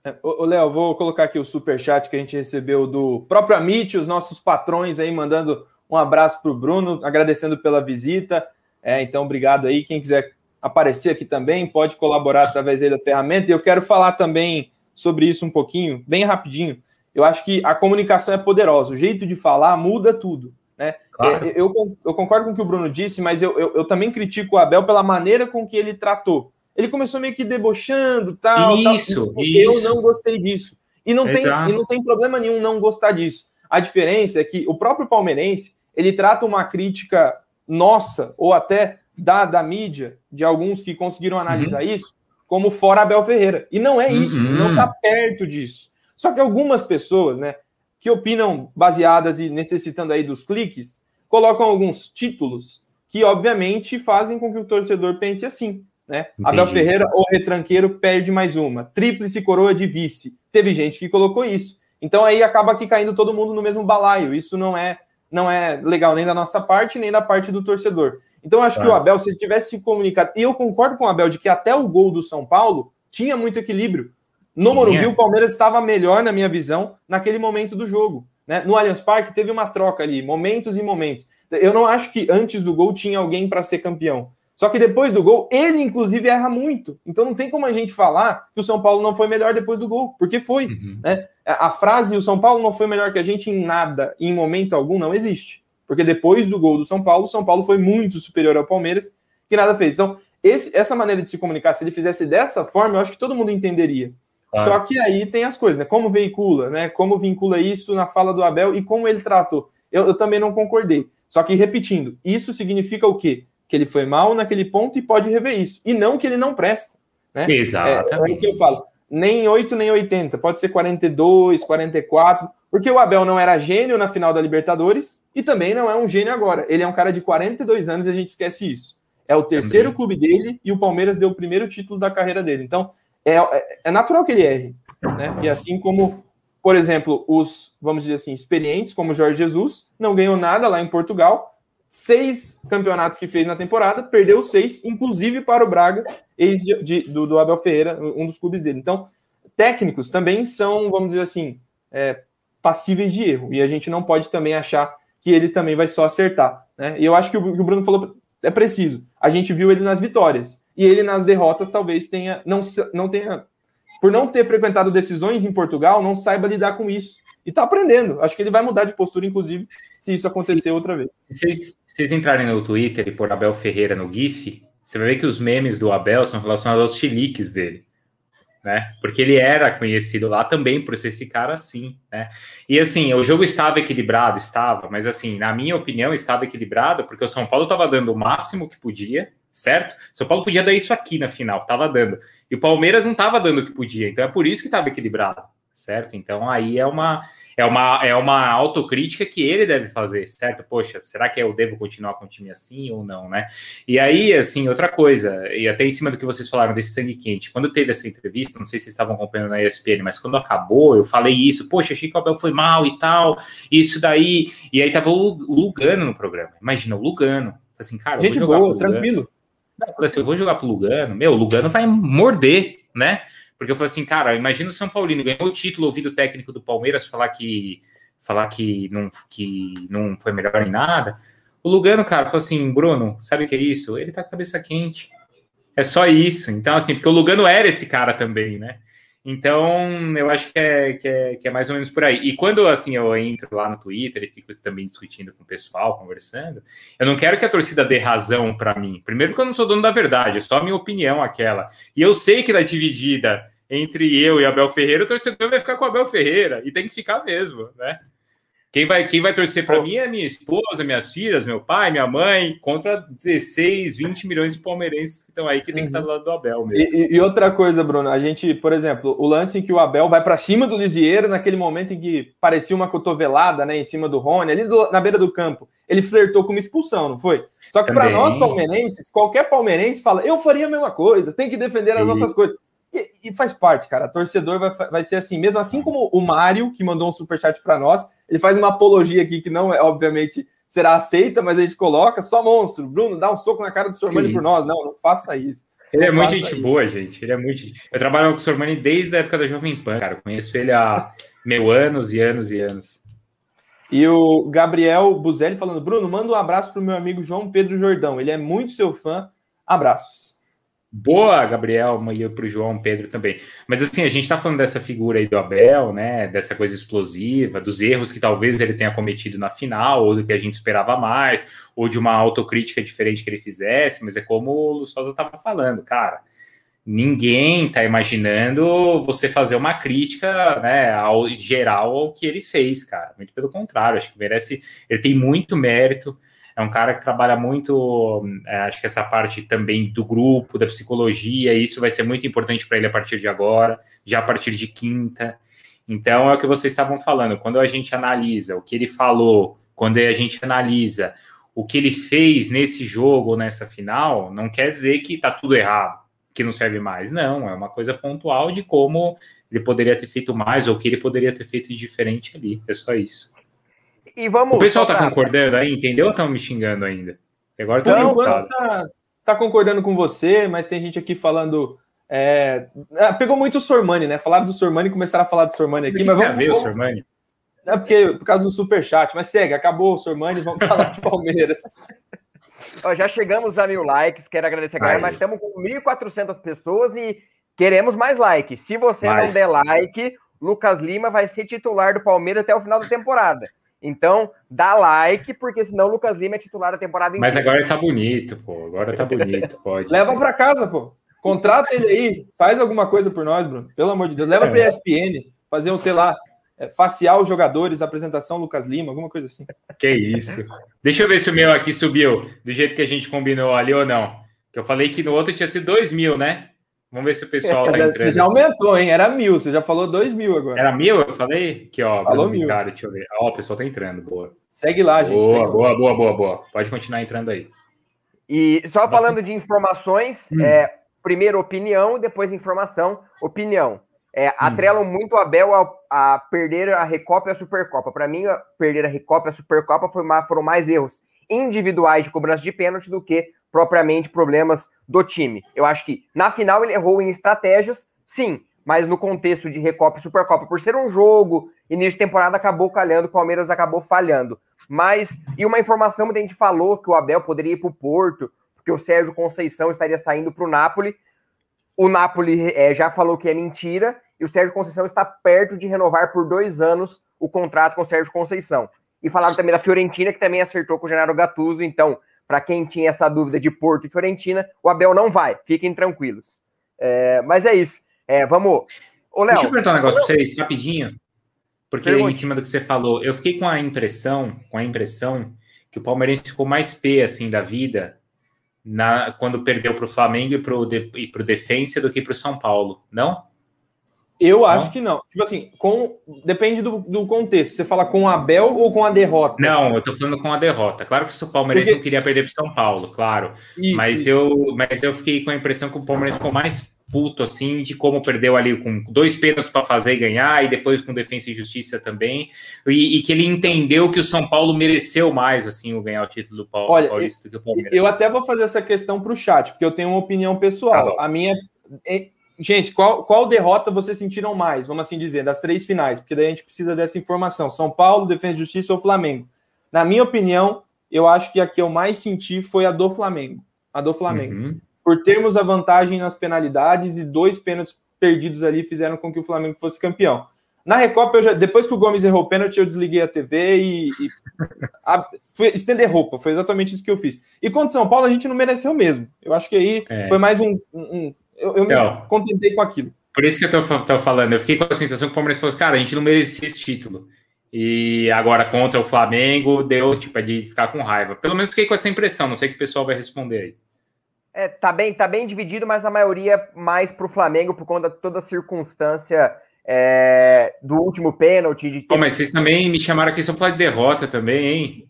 É, ô, Léo, vou colocar aqui o super chat que a gente recebeu do próprio Amit, os nossos patrões aí mandando um abraço para o Bruno, agradecendo pela visita. É, então, obrigado aí. Quem quiser aparecer aqui também, pode colaborar através da ferramenta. E eu quero falar também sobre isso um pouquinho, bem rapidinho. Eu acho que a comunicação é poderosa, o jeito de falar muda tudo. Né? Claro. É, eu, eu, concordo com o que o Bruno disse, mas eu, eu, eu, também critico o Abel pela maneira com que ele tratou. Ele começou meio que debochando, tal. Isso, tal, isso. Eu não gostei disso. E não, tem, e não tem problema nenhum não gostar disso. A diferença é que o próprio palmeirense ele trata uma crítica nossa, ou até da, da mídia, de alguns que conseguiram analisar uhum. isso, como fora Abel Ferreira. E não é isso, uhum. não está perto disso. Só que algumas pessoas, né, que opinam baseadas e necessitando aí dos cliques, colocam alguns títulos que, obviamente, fazem com que o torcedor pense assim. Né? Abel Ferreira, o retranqueiro, perde mais uma. Tríplice coroa de vice. Teve gente que colocou isso. Então aí acaba aqui caindo todo mundo no mesmo balaio. Isso não é não é legal nem da nossa parte, nem da parte do torcedor. Então acho que o Abel, se ele tivesse se comunicado, e eu concordo com o Abel de que até o gol do São Paulo tinha muito equilíbrio. No Morumbi, o Palmeiras estava melhor, na minha visão, naquele momento do jogo. Né? No Allianz Parque teve uma troca ali, momentos e momentos. Eu não acho que antes do gol tinha alguém para ser campeão. Só que depois do gol, ele inclusive erra muito. Então não tem como a gente falar que o São Paulo não foi melhor depois do gol, porque foi. Uhum. Né? A frase o São Paulo não foi melhor que a gente em nada, em momento algum, não existe. Porque depois do gol do São Paulo, o São Paulo foi muito superior ao Palmeiras, que nada fez. Então, esse, essa maneira de se comunicar, se ele fizesse dessa forma, eu acho que todo mundo entenderia. Só que aí tem as coisas, né? Como veicula, né? Como vincula isso na fala do Abel e como ele tratou. Eu, eu também não concordei. Só que, repetindo, isso significa o quê? Que ele foi mal naquele ponto e pode rever isso. E não que ele não presta. Né? Exatamente. É, é o que eu falo. Nem 8, nem 80. Pode ser 42, 44. Porque o Abel não era gênio na final da Libertadores e também não é um gênio agora. Ele é um cara de 42 anos e a gente esquece isso. É o terceiro também. clube dele e o Palmeiras deu o primeiro título da carreira dele. Então, é, é, é natural que ele erre. Né? E assim como, por exemplo, os, vamos dizer assim, experientes, como Jorge Jesus, não ganhou nada lá em Portugal. Seis campeonatos que fez na temporada, perdeu seis, inclusive para o Braga, ex de, de, do, do, Abel Ferreira, um dos clubes dele. Então, técnicos também são, vamos dizer assim, é, passíveis de erro. E a gente não pode também achar que ele também vai só acertar. Né? E eu acho que o, que o Bruno falou é preciso. A gente viu ele nas vitórias e ele nas derrotas talvez tenha não, não tenha por não ter frequentado decisões em Portugal, não saiba lidar com isso. E tá aprendendo. Acho que ele vai mudar de postura, inclusive, se isso acontecer outra vez. Se vocês entrarem no Twitter e por Abel Ferreira no GIF, você vai ver que os memes do Abel são relacionados aos chiliques dele. Né? Porque ele era conhecido lá também por ser esse cara assim, né? E assim, o jogo estava equilibrado, estava, mas assim, na minha opinião, estava equilibrado porque o São Paulo estava dando o máximo que podia, certo? São Paulo podia dar isso aqui na final, tava dando. E o Palmeiras não tava dando o que podia, então é por isso que estava equilibrado, certo? Então aí é uma é uma é uma autocrítica que ele deve fazer, certo? Poxa, será que eu devo continuar com o time assim ou não, né? E aí, assim, outra coisa, e até em cima do que vocês falaram desse sangue quente, quando teve essa entrevista, não sei se vocês estavam acompanhando na ESPN, mas quando acabou, eu falei isso, poxa, achei que o Abel foi mal e tal, isso daí, e aí tava o Lugano no programa. Imagina, o Lugano. Assim, cara, gente boa, tranquilo. Eu falei assim, eu vou jogar pro Lugano, meu, o Lugano vai morder, né? Porque eu falei assim, cara, imagina o São Paulino ganhou o título, ouvido técnico do Palmeiras falar que falar que não, que não foi melhor em nada. O Lugano, cara, falou assim, Bruno, sabe o que é isso? Ele tá com a cabeça quente. É só isso. Então, assim, porque o Lugano era esse cara também, né? Então, eu acho que é, que é, que é mais ou menos por aí. E quando, assim, eu entro lá no Twitter e fico também discutindo com o pessoal, conversando, eu não quero que a torcida dê razão para mim. Primeiro porque eu não sou dono da verdade, é só a minha opinião aquela. E eu sei que ela é dividida entre eu e Abel Ferreira, o torcedor vai ficar com Abel Ferreira, e tem que ficar mesmo, né? Quem vai, quem vai torcer para mim é minha esposa, minhas filhas, meu pai, minha mãe, contra 16, 20 milhões de palmeirenses que estão aí que tem que estar do lado do Abel mesmo. E, e, outra coisa, Bruno, a gente, por exemplo, o lance em que o Abel vai para cima do Lisieiro, naquele momento em que parecia uma cotovelada né, em cima do Rony, ali do, na beira do campo, ele flertou com uma expulsão, não foi? Só que para nós palmeirenses, qualquer palmeirense fala, eu faria a mesma coisa, tem que defender as e... nossas coisas. E, e faz parte, cara. Torcedor vai, vai ser assim, mesmo assim como o Mário, que mandou um superchat para nós, ele faz uma apologia aqui que não é, obviamente, será aceita, mas a gente coloca só monstro. Bruno, dá um soco na cara do Sormani por nós. Não, não faça isso. Ele é muito gente boa, gente. Ele é muito. Eu trabalho com o Sormani desde a época da Jovem Pan, cara. Eu conheço ele há mil anos e anos e anos. E o Gabriel Buzelli falando: Bruno, manda um abraço pro meu amigo João Pedro Jordão. Ele é muito seu fã. Abraços. Boa, Gabriel, e para o João Pedro também. Mas assim, a gente está falando dessa figura aí do Abel, né? Dessa coisa explosiva, dos erros que talvez ele tenha cometido na final, ou do que a gente esperava mais, ou de uma autocrítica diferente que ele fizesse, mas é como o Lustosa estava falando, cara. Ninguém está imaginando você fazer uma crítica né, ao geral ao que ele fez, cara. Muito pelo contrário, acho que merece. Ele tem muito mérito é um cara que trabalha muito, é, acho que essa parte também do grupo, da psicologia, isso vai ser muito importante para ele a partir de agora, já a partir de quinta. Então é o que vocês estavam falando, quando a gente analisa o que ele falou, quando a gente analisa o que ele fez nesse jogo, nessa final, não quer dizer que está tudo errado, que não serve mais. Não, é uma coisa pontual de como ele poderia ter feito mais ou o que ele poderia ter feito diferente ali. É só isso. E vamos. O pessoal tá concordando aí, entendeu? Ou estão me xingando ainda? Agora tá Por enquanto tá, tá, concordando com você, mas tem gente aqui falando. É, é, pegou muito o Sormani, né? Falaram do Sormani e começaram a falar do Sormani aqui. mas vamos ver o Sormani. É porque por causa do superchat, mas segue, acabou o Sormani, vamos falar de Palmeiras. [LAUGHS] Ó, já chegamos a mil likes, quero agradecer a galera, mas estamos com 1.400 pessoas e queremos mais likes. Se você mais. não der like, Lucas Lima vai ser titular do Palmeiras até o final da temporada. Então, dá like, porque senão o Lucas Lima é titular da temporada inteira. Mas agora tá bonito, pô. Agora tá bonito, pode. Leva para casa, pô. Contrata ele aí, faz alguma coisa por nós, Bruno. Pelo amor de Deus. Leva é. para ESPN, fazer um, sei lá, é, facial jogadores, apresentação Lucas Lima, alguma coisa assim. Que isso. Deixa eu ver se o meu aqui subiu do jeito que a gente combinou ali ou não. Que eu falei que no outro tinha sido 2 mil, né? Vamos ver se o pessoal é, tá entrando. Você já aumentou, hein? Era mil, você já falou dois mil agora. Era mil, eu falei? Aqui, ó. Falou mil. Cara, deixa eu ver. Ó, o pessoal tá entrando, boa. Segue lá, gente. Boa, boa, boa, boa, boa. Pode continuar entrando aí. E só Bastante. falando de informações, hum. é, primeiro opinião, depois informação. Opinião. É, hum. Atrelam muito a Abel a, a, perder a Recopa e a Supercopa. Para mim, a perder a Recopa e a Supercopa foi foram mais erros individuais de cobrança de pênalti do que propriamente problemas do time. Eu acho que na final ele errou em estratégias, sim, mas no contexto de Recopa e Supercopa, por ser um jogo, início de temporada acabou calhando, o Palmeiras acabou falhando. Mas, e uma informação, muita gente falou que o Abel poderia ir para o Porto, porque o Sérgio Conceição estaria saindo para o Napoli. O Napoli é, já falou que é mentira, e o Sérgio Conceição está perto de renovar por dois anos o contrato com o Sérgio Conceição. E falaram também da Fiorentina, que também acertou com o Genaro Gattuso, então para quem tinha essa dúvida de Porto e Fiorentina, o Abel não vai, fiquem tranquilos. É, mas é isso. É, vamos. Ô, Léo, Deixa eu perguntar um negócio para vocês, rapidinho. Porque Pergunte. em cima do que você falou, eu fiquei com a impressão, com a impressão que o Palmeirense ficou mais pé assim da vida na, quando perdeu para o Flamengo e para o de, Defensa do que para o São Paulo, não? Eu não? acho que não. Tipo assim, com depende do, do contexto. Você fala com a Abel ou com a derrota? Não, eu tô falando com a derrota. Claro que o Palmeiras Porque... não queria perder para São Paulo, claro. Isso, mas, isso. Eu, mas eu fiquei com a impressão que o Palmeiras ficou mais puto assim de como perdeu ali com dois pênaltis para fazer e ganhar e depois com defesa e justiça também e, e, que ele entendeu que o São Paulo mereceu mais assim o ganhar o título do Paulo, Olha, Paulista do que o Palmeiras. Eu até vou fazer essa questão para o chat porque eu tenho uma opinião pessoal. Tá a minha Gente, qual, qual derrota vocês sentiram mais, vamos assim dizer, das três finais? Porque daí a gente precisa dessa informação. São Paulo, Defesa e Justiça ou Flamengo? Na minha opinião, eu acho que a que eu mais senti foi a do Flamengo. A do Flamengo. Uhum. Por termos a vantagem nas penalidades e dois pênaltis perdidos ali fizeram com que o Flamengo fosse campeão. Na Recopa, eu já, depois que o Gomes errou o pênalti, eu desliguei a TV e, e a, fui estender roupa. Foi exatamente isso que eu fiz. E contra São Paulo, a gente não mereceu mesmo. Eu acho que aí é. foi mais um, um, eu, eu então, me contentei com aquilo. Por isso que eu tô, tô, falando, eu fiquei com a sensação que o Palmeiras falou assim, cara, a gente não merecia esse título. E agora contra o Flamengo, deu tipo é de ficar com raiva. Pelo menos fiquei com essa impressão, não sei o que o pessoal vai responder aí. É, tá bem, tá bem dividido, mas a maioria mais pro Flamengo por conta de toda a circunstância é, do último pênalti. De Pô, mas vocês também me chamaram aqui só para falar de derrota também, hein?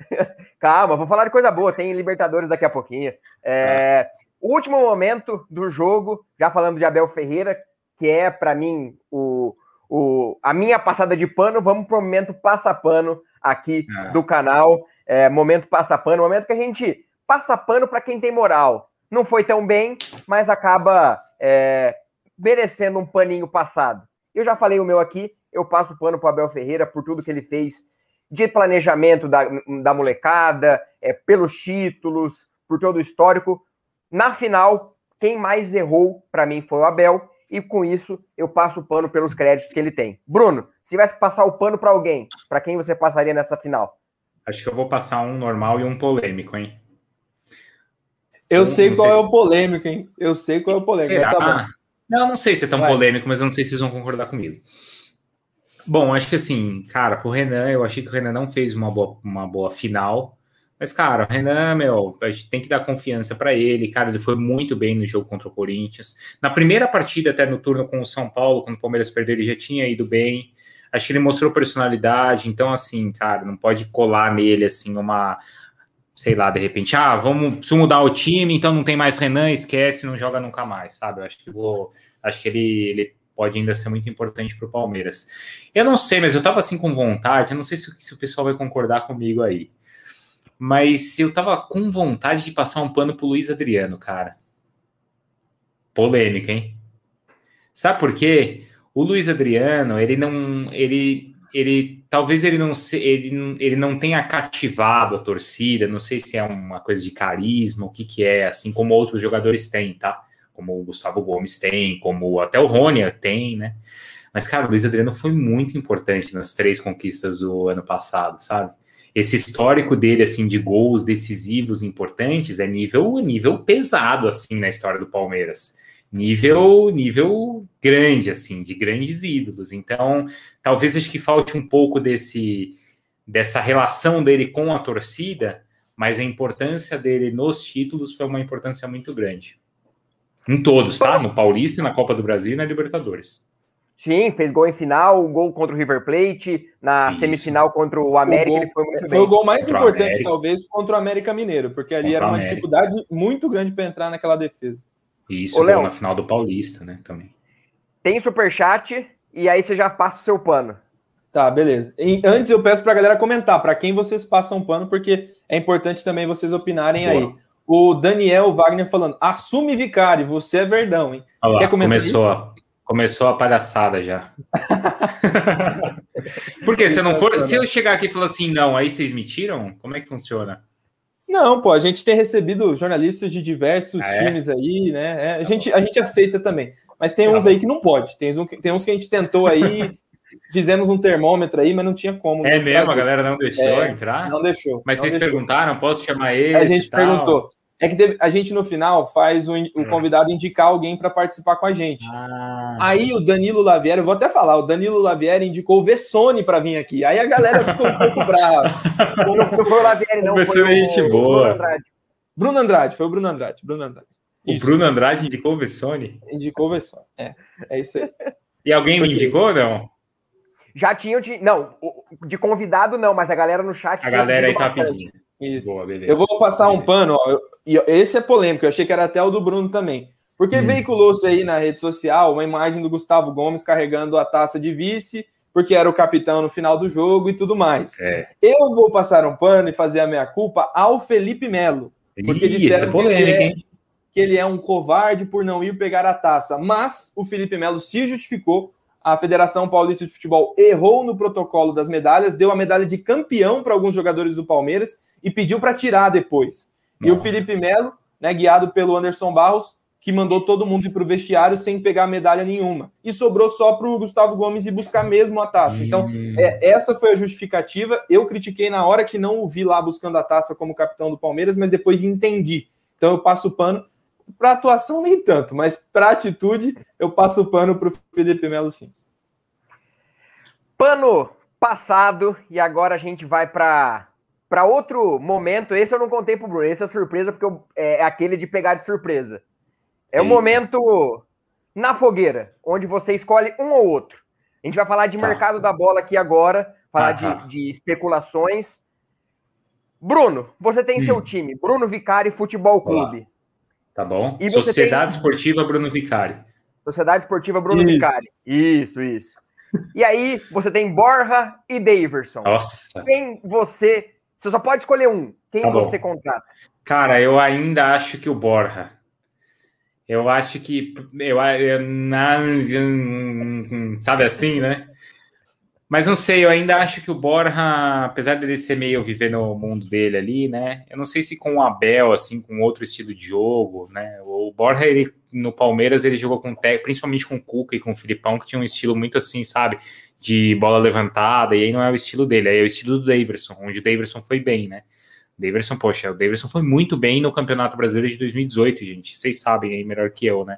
[LAUGHS] Calma, vou falar de coisa boa. Tem Libertadores daqui a pouquinho. É, O último momento do jogo, já falando de Abel Ferreira, que é para mim o, o, a minha passada de pano, vamos para o momento passa-pano aqui é. do canal. É, momento passa-pano, momento que a gente passa pano para quem tem moral. Não foi tão bem, mas acaba é, merecendo um paninho passado. Eu já falei o meu aqui, eu passo o pano para Abel Ferreira por tudo que ele fez de planejamento da, da molecada, é, pelos títulos, por todo o histórico. Na final, quem mais errou para mim foi o Abel, e com isso eu passo o pano pelos créditos que ele tem. Bruno, se tivesse que passar o pano para alguém, para quem você passaria nessa final? Acho que eu vou passar um normal e um polêmico, hein? Eu não, sei não qual sei é se... o polêmico, hein? Eu sei qual é o polêmico. Tá não, não sei se é tão Vai. polêmico, mas eu não sei se vocês vão concordar comigo. Bom, acho que assim, cara, pro Renan, eu achei que o Renan não fez uma boa, uma boa final. Mas, cara, o Renan, meu, a gente tem que dar confiança para ele. Cara, ele foi muito bem no jogo contra o Corinthians. Na primeira partida, até no turno com o São Paulo, quando o Palmeiras perdeu, ele já tinha ido bem. Acho que ele mostrou personalidade. Então, assim, cara, não pode colar nele, assim, uma. Sei lá, de repente, ah, vamos preciso mudar o time, então não tem mais Renan, esquece, não joga nunca mais, sabe? acho que vou. Acho que ele, ele pode ainda ser muito importante para o Palmeiras. Eu não sei, mas eu tava assim com vontade, eu não sei se, se o pessoal vai concordar comigo aí. Mas eu tava com vontade de passar um pano pro Luiz Adriano, cara. Polêmica, hein? Sabe por quê? O Luiz Adriano, ele não. Ele, ele talvez ele não, se, ele, ele não tenha cativado a torcida, não sei se é uma coisa de carisma, o que que é, assim como outros jogadores têm, tá? como o Gustavo Gomes tem, como até o Rônia tem, né? Mas, cara, o Luiz Adriano foi muito importante nas três conquistas do ano passado, sabe? Esse histórico dele, assim, de gols decisivos importantes é nível, nível pesado, assim, na história do Palmeiras. Nível, nível grande, assim, de grandes ídolos. Então, talvez acho que falte um pouco desse, dessa relação dele com a torcida, mas a importância dele nos títulos foi uma importância muito grande. Em todos, tá? No Paulista, na Copa do Brasil e na Libertadores. Sim, fez gol em final, gol contra o River Plate, na Isso. semifinal contra o América, o gol, ele foi muito foi bem. Foi o gol mais contra importante, talvez, contra o América Mineiro, porque ali contra era uma dificuldade muito grande para entrar naquela defesa. Isso, Ô, na final do Paulista, né, também. Tem superchat, e aí você já passa o seu pano. Tá, beleza. E antes eu peço para a galera comentar para quem vocês passam pano, porque é importante também vocês opinarem Boa. aí. O Daniel Wagner falando, assume Vicari, você é verdão, hein? Olha lá, Quer comentar começou, isso? Começou a palhaçada já. [LAUGHS] Porque se não for, se eu chegar aqui e falar assim, não, aí vocês me tiram? Como é que funciona? Não, pô, a gente tem recebido jornalistas de diversos ah, é? times aí, né? É, a, tá gente, a gente aceita também. Mas tem tá uns aí que não pode. Tem uns, tem uns que a gente tentou aí, [LAUGHS] fizemos um termômetro aí, mas não tinha como. É mesmo, a galera não deixou é, entrar? Não deixou. Mas não vocês deixou. perguntaram, posso chamar ele? A gente perguntou. É que teve, a gente no final faz o, o hum. convidado indicar alguém para participar com a gente. Ah. Aí o Danilo Lavieri, eu vou até falar, o Danilo Lavieri indicou o Vessone para vir aqui. Aí a galera ficou um pouco brava. [LAUGHS] Não foi o Lavieri, não. Foi o, gente o, boa. Bruno Andrade. Bruno Andrade, foi o Bruno Andrade. Bruno Andrade. O isso. Bruno Andrade indicou o Vessone? Indicou o Vessone. É, é isso aí. E alguém me indicou ou não? Já tinham de. Não, de convidado não, mas a galera no chat. A galera aí tá pedindo. Isso. Boa, eu vou passar beleza. um pano, ó, esse é polêmico, eu achei que era até o do Bruno também. Porque hum. veiculou-se aí na rede social uma imagem do Gustavo Gomes carregando a taça de vice, porque era o capitão no final do jogo e tudo mais. É. Eu vou passar um pano e fazer a minha culpa ao Felipe Melo. Porque Ih, disseram é polêmica, que, ele é, que ele é um covarde por não ir pegar a taça. Mas o Felipe Melo se justificou a Federação Paulista de Futebol errou no protocolo das medalhas, deu a medalha de campeão para alguns jogadores do Palmeiras e pediu para tirar depois. Nossa. E o Felipe Melo, né, guiado pelo Anderson Barros, que mandou todo mundo ir para o vestiário sem pegar medalha nenhuma. E sobrou só para o Gustavo Gomes ir buscar mesmo a taça. Então, hum. é, essa foi a justificativa. Eu critiquei na hora que não o vi lá buscando a taça como capitão do Palmeiras, mas depois entendi. Então, eu passo o pano. Para atuação, nem tanto, mas para atitude, eu passo o pano para o Felipe Melo, sim. Pano passado, e agora a gente vai para para outro momento, esse eu não contei pro Bruno, esse é surpresa, porque eu, é, é, aquele de pegar de surpresa. É o momento na fogueira, onde você escolhe um ou outro. A gente vai falar de tá. mercado da bola aqui agora, falar de, de, especulações. Bruno, você tem hum. seu time, Bruno Vicari Futebol Clube. Tá bom. Sociedade tem... Esportiva Bruno Vicari. Sociedade Esportiva Bruno isso. Vicari. Isso, isso. E aí você tem Borja e Daverson. Nossa. Quem você. Você só pode escolher um. Quem tá você contrata? Cara, eu ainda acho que o Borja. Eu acho que. Eu, eu, eu, sabe assim, né? Mas não sei, eu ainda acho que o Borja, apesar dele ser meio viver no mundo dele ali, né? Eu não sei se com o Abel, assim, com outro estilo de jogo, né? O Borja, ele, no Palmeiras, ele jogou com principalmente com o Cuca e com o Filipão, que tinha um estilo muito assim, sabe? De bola levantada, e aí não é o estilo dele, aí é o estilo do Daverson, onde o Daverson foi bem, né? Daverson, poxa, o Daverson foi muito bem no Campeonato Brasileiro de 2018, gente. Vocês sabem aí melhor que eu, né?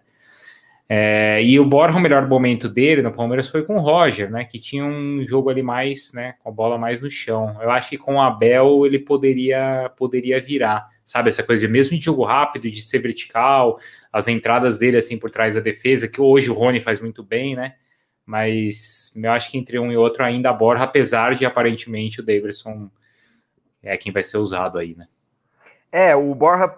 É, e o Borja, o melhor momento dele no Palmeiras foi com o Roger, né? Que tinha um jogo ali mais, né? Com a bola mais no chão. Eu acho que com o Abel ele poderia, poderia virar, sabe? Essa coisa, mesmo de jogo rápido, de ser vertical, as entradas dele assim por trás da defesa, que hoje o Rony faz muito bem, né? Mas eu acho que entre um e outro ainda a Borja, apesar de aparentemente o Davidson é quem vai ser usado aí, né? É, o Borja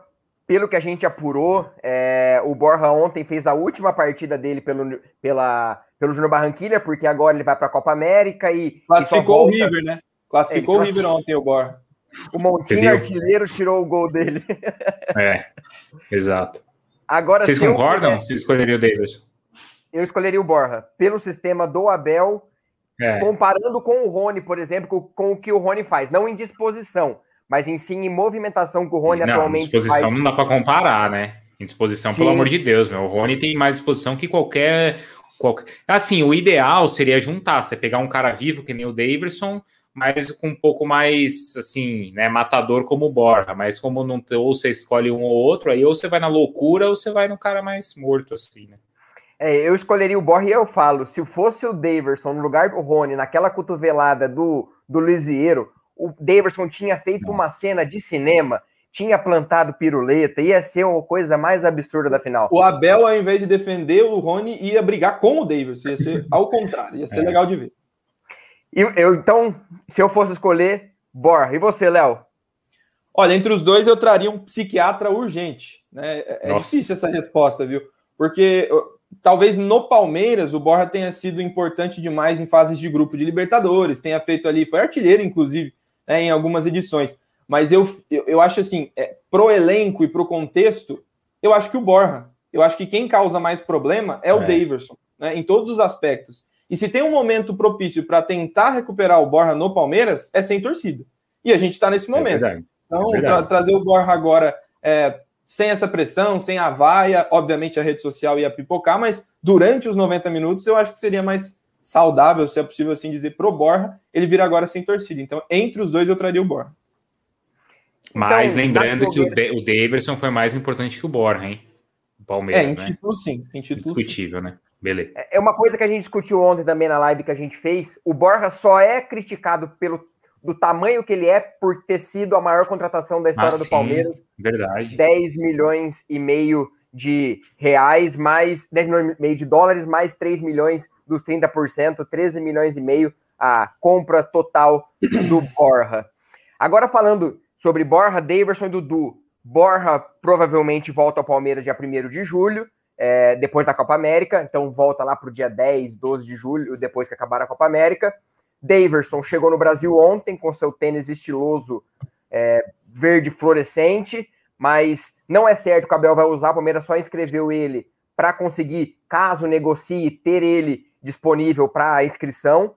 pelo que a gente apurou, é, o Borja ontem fez a última partida dele pelo, pela, pelo Júnior Barranquilha, porque agora ele vai para a Copa América e. Classificou volta... o River, né? Classificou é, o River ontem, o Borja. [LAUGHS] O Montinho artilheiro tirou o gol dele. é, exato. Agora, Vocês concordam? Eu, Vocês escolheriam o Davis? Eu escolheria o Borja, pelo sistema do Abel, é. comparando com o Rony, por exemplo, com, com o que o Rony faz. Não em disposição, mas em sim em movimentação que o Rony não, atualmente disposição faz. não dá para comparar, né? Em disposição, sim. pelo amor de Deus, meu. O Rony tem mais disposição que qualquer, qualquer. Assim, o ideal seria juntar, você pegar um cara vivo que nem o Davidson, mas com um pouco mais, assim, né, matador como o Borja. Mas como não ou você escolhe um ou outro, aí ou você vai na loucura ou você vai no cara mais morto, assim, né? É, eu escolheria o Borja e eu falo, se fosse o Daverson no lugar do Rony, naquela cotovelada do, do Lisieiro, o Davidson tinha feito uma cena de cinema, tinha plantado piruleta, ia ser uma coisa mais absurda da final. O Abel, ao invés de defender o Rony, ia brigar com o Davidson, ia ser ao contrário, ia ser é. legal de ver. E eu, então, se eu fosse escolher, Bor, e você, Léo? Olha, entre os dois eu traria um psiquiatra urgente. Né? É, é difícil essa resposta, viu? Porque talvez no Palmeiras o Borja tenha sido importante demais em fases de grupo de Libertadores, tenha feito ali, foi artilheiro, inclusive, né, em algumas edições. Mas eu, eu, eu acho assim, é, pro elenco e pro contexto, eu acho que o Borja. Eu acho que quem causa mais problema é o é. Daverson, né, em todos os aspectos. E se tem um momento propício para tentar recuperar o Borja no Palmeiras, é sem torcida. E a gente está nesse é momento. É então, é tra trazer o Borja agora é, sem essa pressão, sem a vaia, obviamente a rede social ia pipocar, mas durante os 90 minutos eu acho que seria mais saudável, se é possível assim dizer, pro Borja, ele vira agora sem torcida. Então, entre os dois, eu traria o Borja. Mas então, lembrando que o, o Davidson foi mais importante que o Borja, hein? O Palmeiras, é, em né? título sim. Em título Indiscutível, sim. né? Beleza. É, é uma coisa que a gente discutiu ontem também na live que a gente fez. O Borja só é criticado pelo do tamanho que ele é por ter sido a maior contratação da história ah, do sim, Palmeiras. Verdade. 10 milhões e meio de reais, mais 10 milhões e meio de dólares, mais 3 milhões dos 30%, 13 milhões e meio a compra total do Borja. Agora falando sobre Borja, Daverson e Dudu. Borja provavelmente volta ao Palmeiras dia 1 de julho, é, depois da Copa América, então volta lá para o dia 10, 12 de julho, depois que acabar a Copa América. Daverson chegou no Brasil ontem com seu tênis estiloso é, verde fluorescente, mas não é certo que o Abel vai usar, o Palmeiras só inscreveu ele para conseguir, caso negocie, ter ele disponível para inscrição.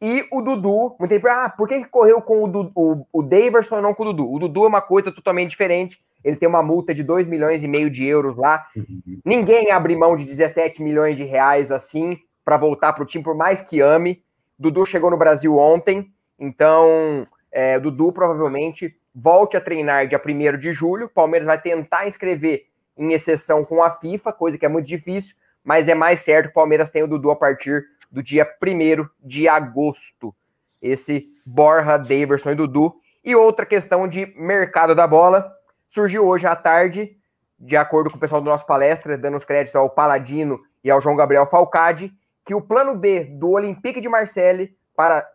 E o Dudu, muito tempo, ah, por que correu com o, Dudu, o, o Daverson e não com o Dudu? O Dudu é uma coisa totalmente diferente. Ele tem uma multa de 2 milhões e meio de euros lá. Uhum. Ninguém abre mão de 17 milhões de reais assim para voltar para o time, por mais que ame. Dudu chegou no Brasil ontem, então é, Dudu provavelmente volte a treinar dia 1 de julho. Palmeiras vai tentar inscrever em exceção com a FIFA, coisa que é muito difícil, mas é mais certo que o Palmeiras tenha o Dudu a partir do dia 1 de agosto. Esse Borja, Daverson e Dudu. E outra questão de mercado da bola, surgiu hoje à tarde, de acordo com o pessoal do nosso palestra, dando os créditos ao Paladino e ao João Gabriel Falcade, que o plano B do Olympique de Marseille, para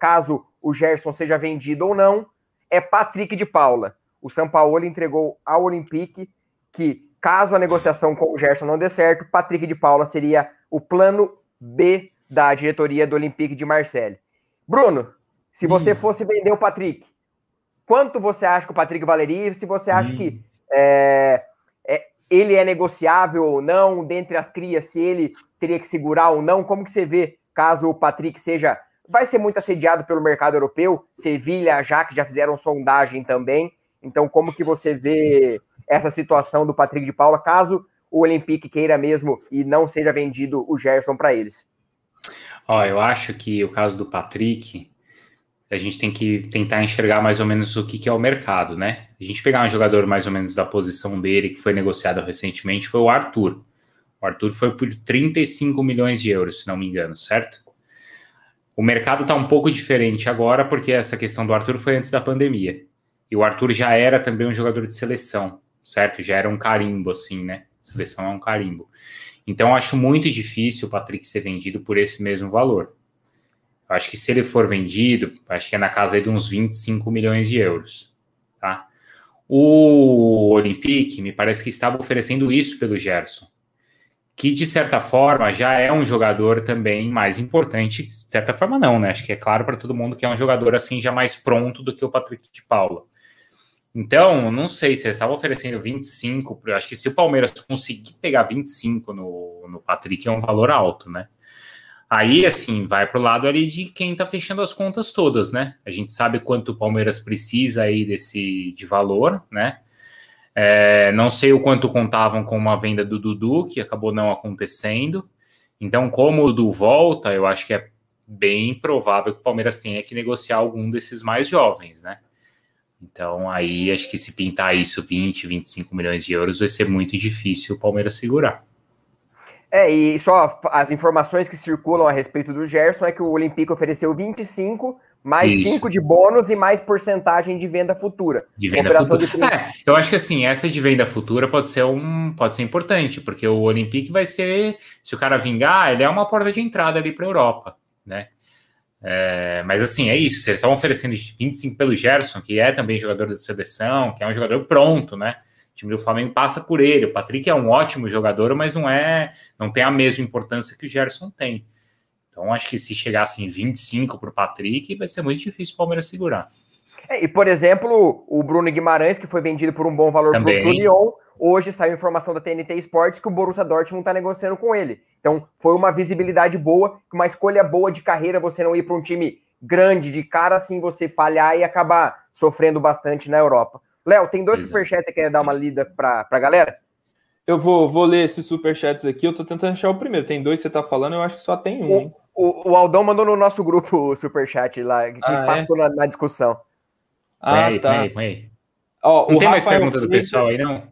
caso o Gerson seja vendido ou não, é Patrick de Paula. O São Paulo entregou ao Olympique que, caso a negociação com o Gerson não dê certo, Patrick de Paula seria o plano B da diretoria do Olympique de Marseille. Bruno, se você hum. fosse vender o Patrick, quanto você acha que o Patrick valeria? Se você acha hum. que é, ele é negociável ou não, dentre as crias, se ele teria que segurar ou não, como que você vê caso o Patrick seja. Vai ser muito assediado pelo mercado europeu, Sevilha, já que já fizeram sondagem também. Então, como que você vê essa situação do Patrick de Paula, caso o Olympique queira mesmo e não seja vendido o Gerson para eles? Ó, eu acho que o caso do Patrick, a gente tem que tentar enxergar mais ou menos o que, que é o mercado, né? A gente pegar um jogador mais ou menos da posição dele, que foi negociado recentemente, foi o Arthur. O Arthur foi por 35 milhões de euros, se não me engano, certo? O mercado está um pouco diferente agora, porque essa questão do Arthur foi antes da pandemia. E o Arthur já era também um jogador de seleção, certo? Já era um carimbo, assim, né? Seleção é um carimbo. Então, acho muito difícil o Patrick ser vendido por esse mesmo valor. Eu acho que se ele for vendido, acho que é na casa de uns 25 milhões de euros, tá? O Olympique me parece que estava oferecendo isso pelo Gerson, que de certa forma já é um jogador também mais importante, de certa forma não, né? Acho que é claro para todo mundo que é um jogador assim já mais pronto do que o Patrick de Paula. Então, não sei se eles estavam oferecendo 25, acho que se o Palmeiras conseguir pegar 25 no, no Patrick é um valor alto, né? Aí, assim, vai para o lado ali de quem está fechando as contas todas, né? A gente sabe quanto o Palmeiras precisa aí desse de valor, né? É, não sei o quanto contavam com uma venda do Dudu, que acabou não acontecendo. Então, como o Dudu volta, eu acho que é bem provável que o Palmeiras tenha que negociar algum desses mais jovens, né? Então, aí acho que se pintar isso 20, 25 milhões de euros, vai ser muito difícil o Palmeiras segurar. É, e só as informações que circulam a respeito do Gerson é que o Olympique ofereceu 25, mais Isso. 5 de bônus e mais porcentagem de venda futura. De venda futura. De... É, eu acho que assim, essa de venda futura pode ser um pode ser importante, porque o Olympique vai ser, se o cara vingar, ele é uma porta de entrada ali para a Europa, né? É, mas assim, é isso. Eles estavam oferecendo 25 pelo Gerson, que é também jogador da seleção, que é um jogador pronto, né? O time do Flamengo passa por ele. O Patrick é um ótimo jogador, mas não é, não tem a mesma importância que o Gerson tem. Então, acho que se chegasse em 25 para o Patrick, vai ser muito difícil o Palmeiras segurar. É, e, por exemplo, o Bruno Guimarães, que foi vendido por um bom valor para o Lyon, hoje saiu informação da TNT Sports que o Borussia Dortmund está negociando com ele. Então, foi uma visibilidade boa, uma escolha boa de carreira, você não ir para um time grande de cara, assim você falhar e acabar sofrendo bastante na Europa. Léo, tem dois superchats que quer dar uma lida para a galera? Eu vou, vou ler esses superchats aqui, eu tô tentando achar o primeiro. Tem dois que você tá falando, eu acho que só tem um. O, o, Aldão mandou no nosso grupo o superchat lá, que ah, é? passou é? na, na, discussão. Ah, aí, tá. Aí, aí. Ó, não tem mais pergunta do pessoal aí, não?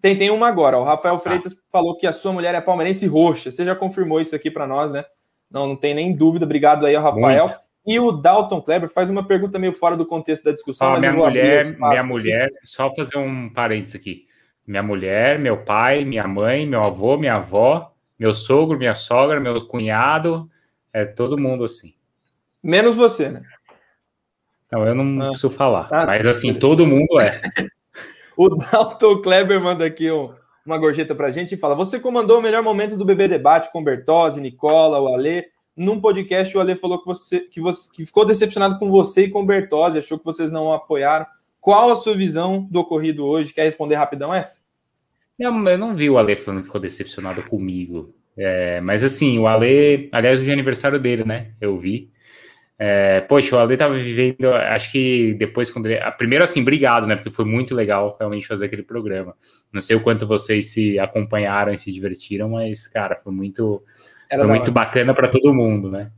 Tem, tem uma agora. O Rafael tá. Freitas ah. falou que a sua mulher é palmeirense roxa. Você já confirmou isso aqui para nós, né? Não, não tem nem dúvida. Obrigado aí ao Rafael. Muito. E o Dalton Kleber faz uma pergunta meio fora do contexto da discussão. Ah, minha mulher, minha mulher, só fazer um parênteses aqui. Minha mulher, meu pai, minha mãe, meu avô, minha avó, meu sogro, minha sogra, meu cunhado, é todo mundo assim. Menos você, né? Não, eu não ah. preciso falar. Ah, mas assim, todo mundo é. [LAUGHS] o Dalton Kleber manda aqui um, uma gorjeta pra gente e fala: Você comandou o melhor momento do bebê debate com Bertozzi, Nicola, o Alê num podcast, o Ale falou que você, que você que ficou decepcionado com você e com o Bertozzi, achou que vocês não apoiaram. Qual a sua visão do ocorrido hoje? Quer responder rapidão essa? Eu, não vi o Ale falando que ficou decepcionado comigo. É, mas assim, o Ale, aliás, hoje é aniversário dele, né? Eu vi. É, poxa, o Ale tava vivendo, acho que depois, quando ele. Primeiro, assim, obrigado, né? Porque foi muito legal realmente fazer aquele programa. Não sei o quanto vocês se acompanharam e se divertiram, mas, cara, foi muito era Foi muito bacana para todo mundo, né?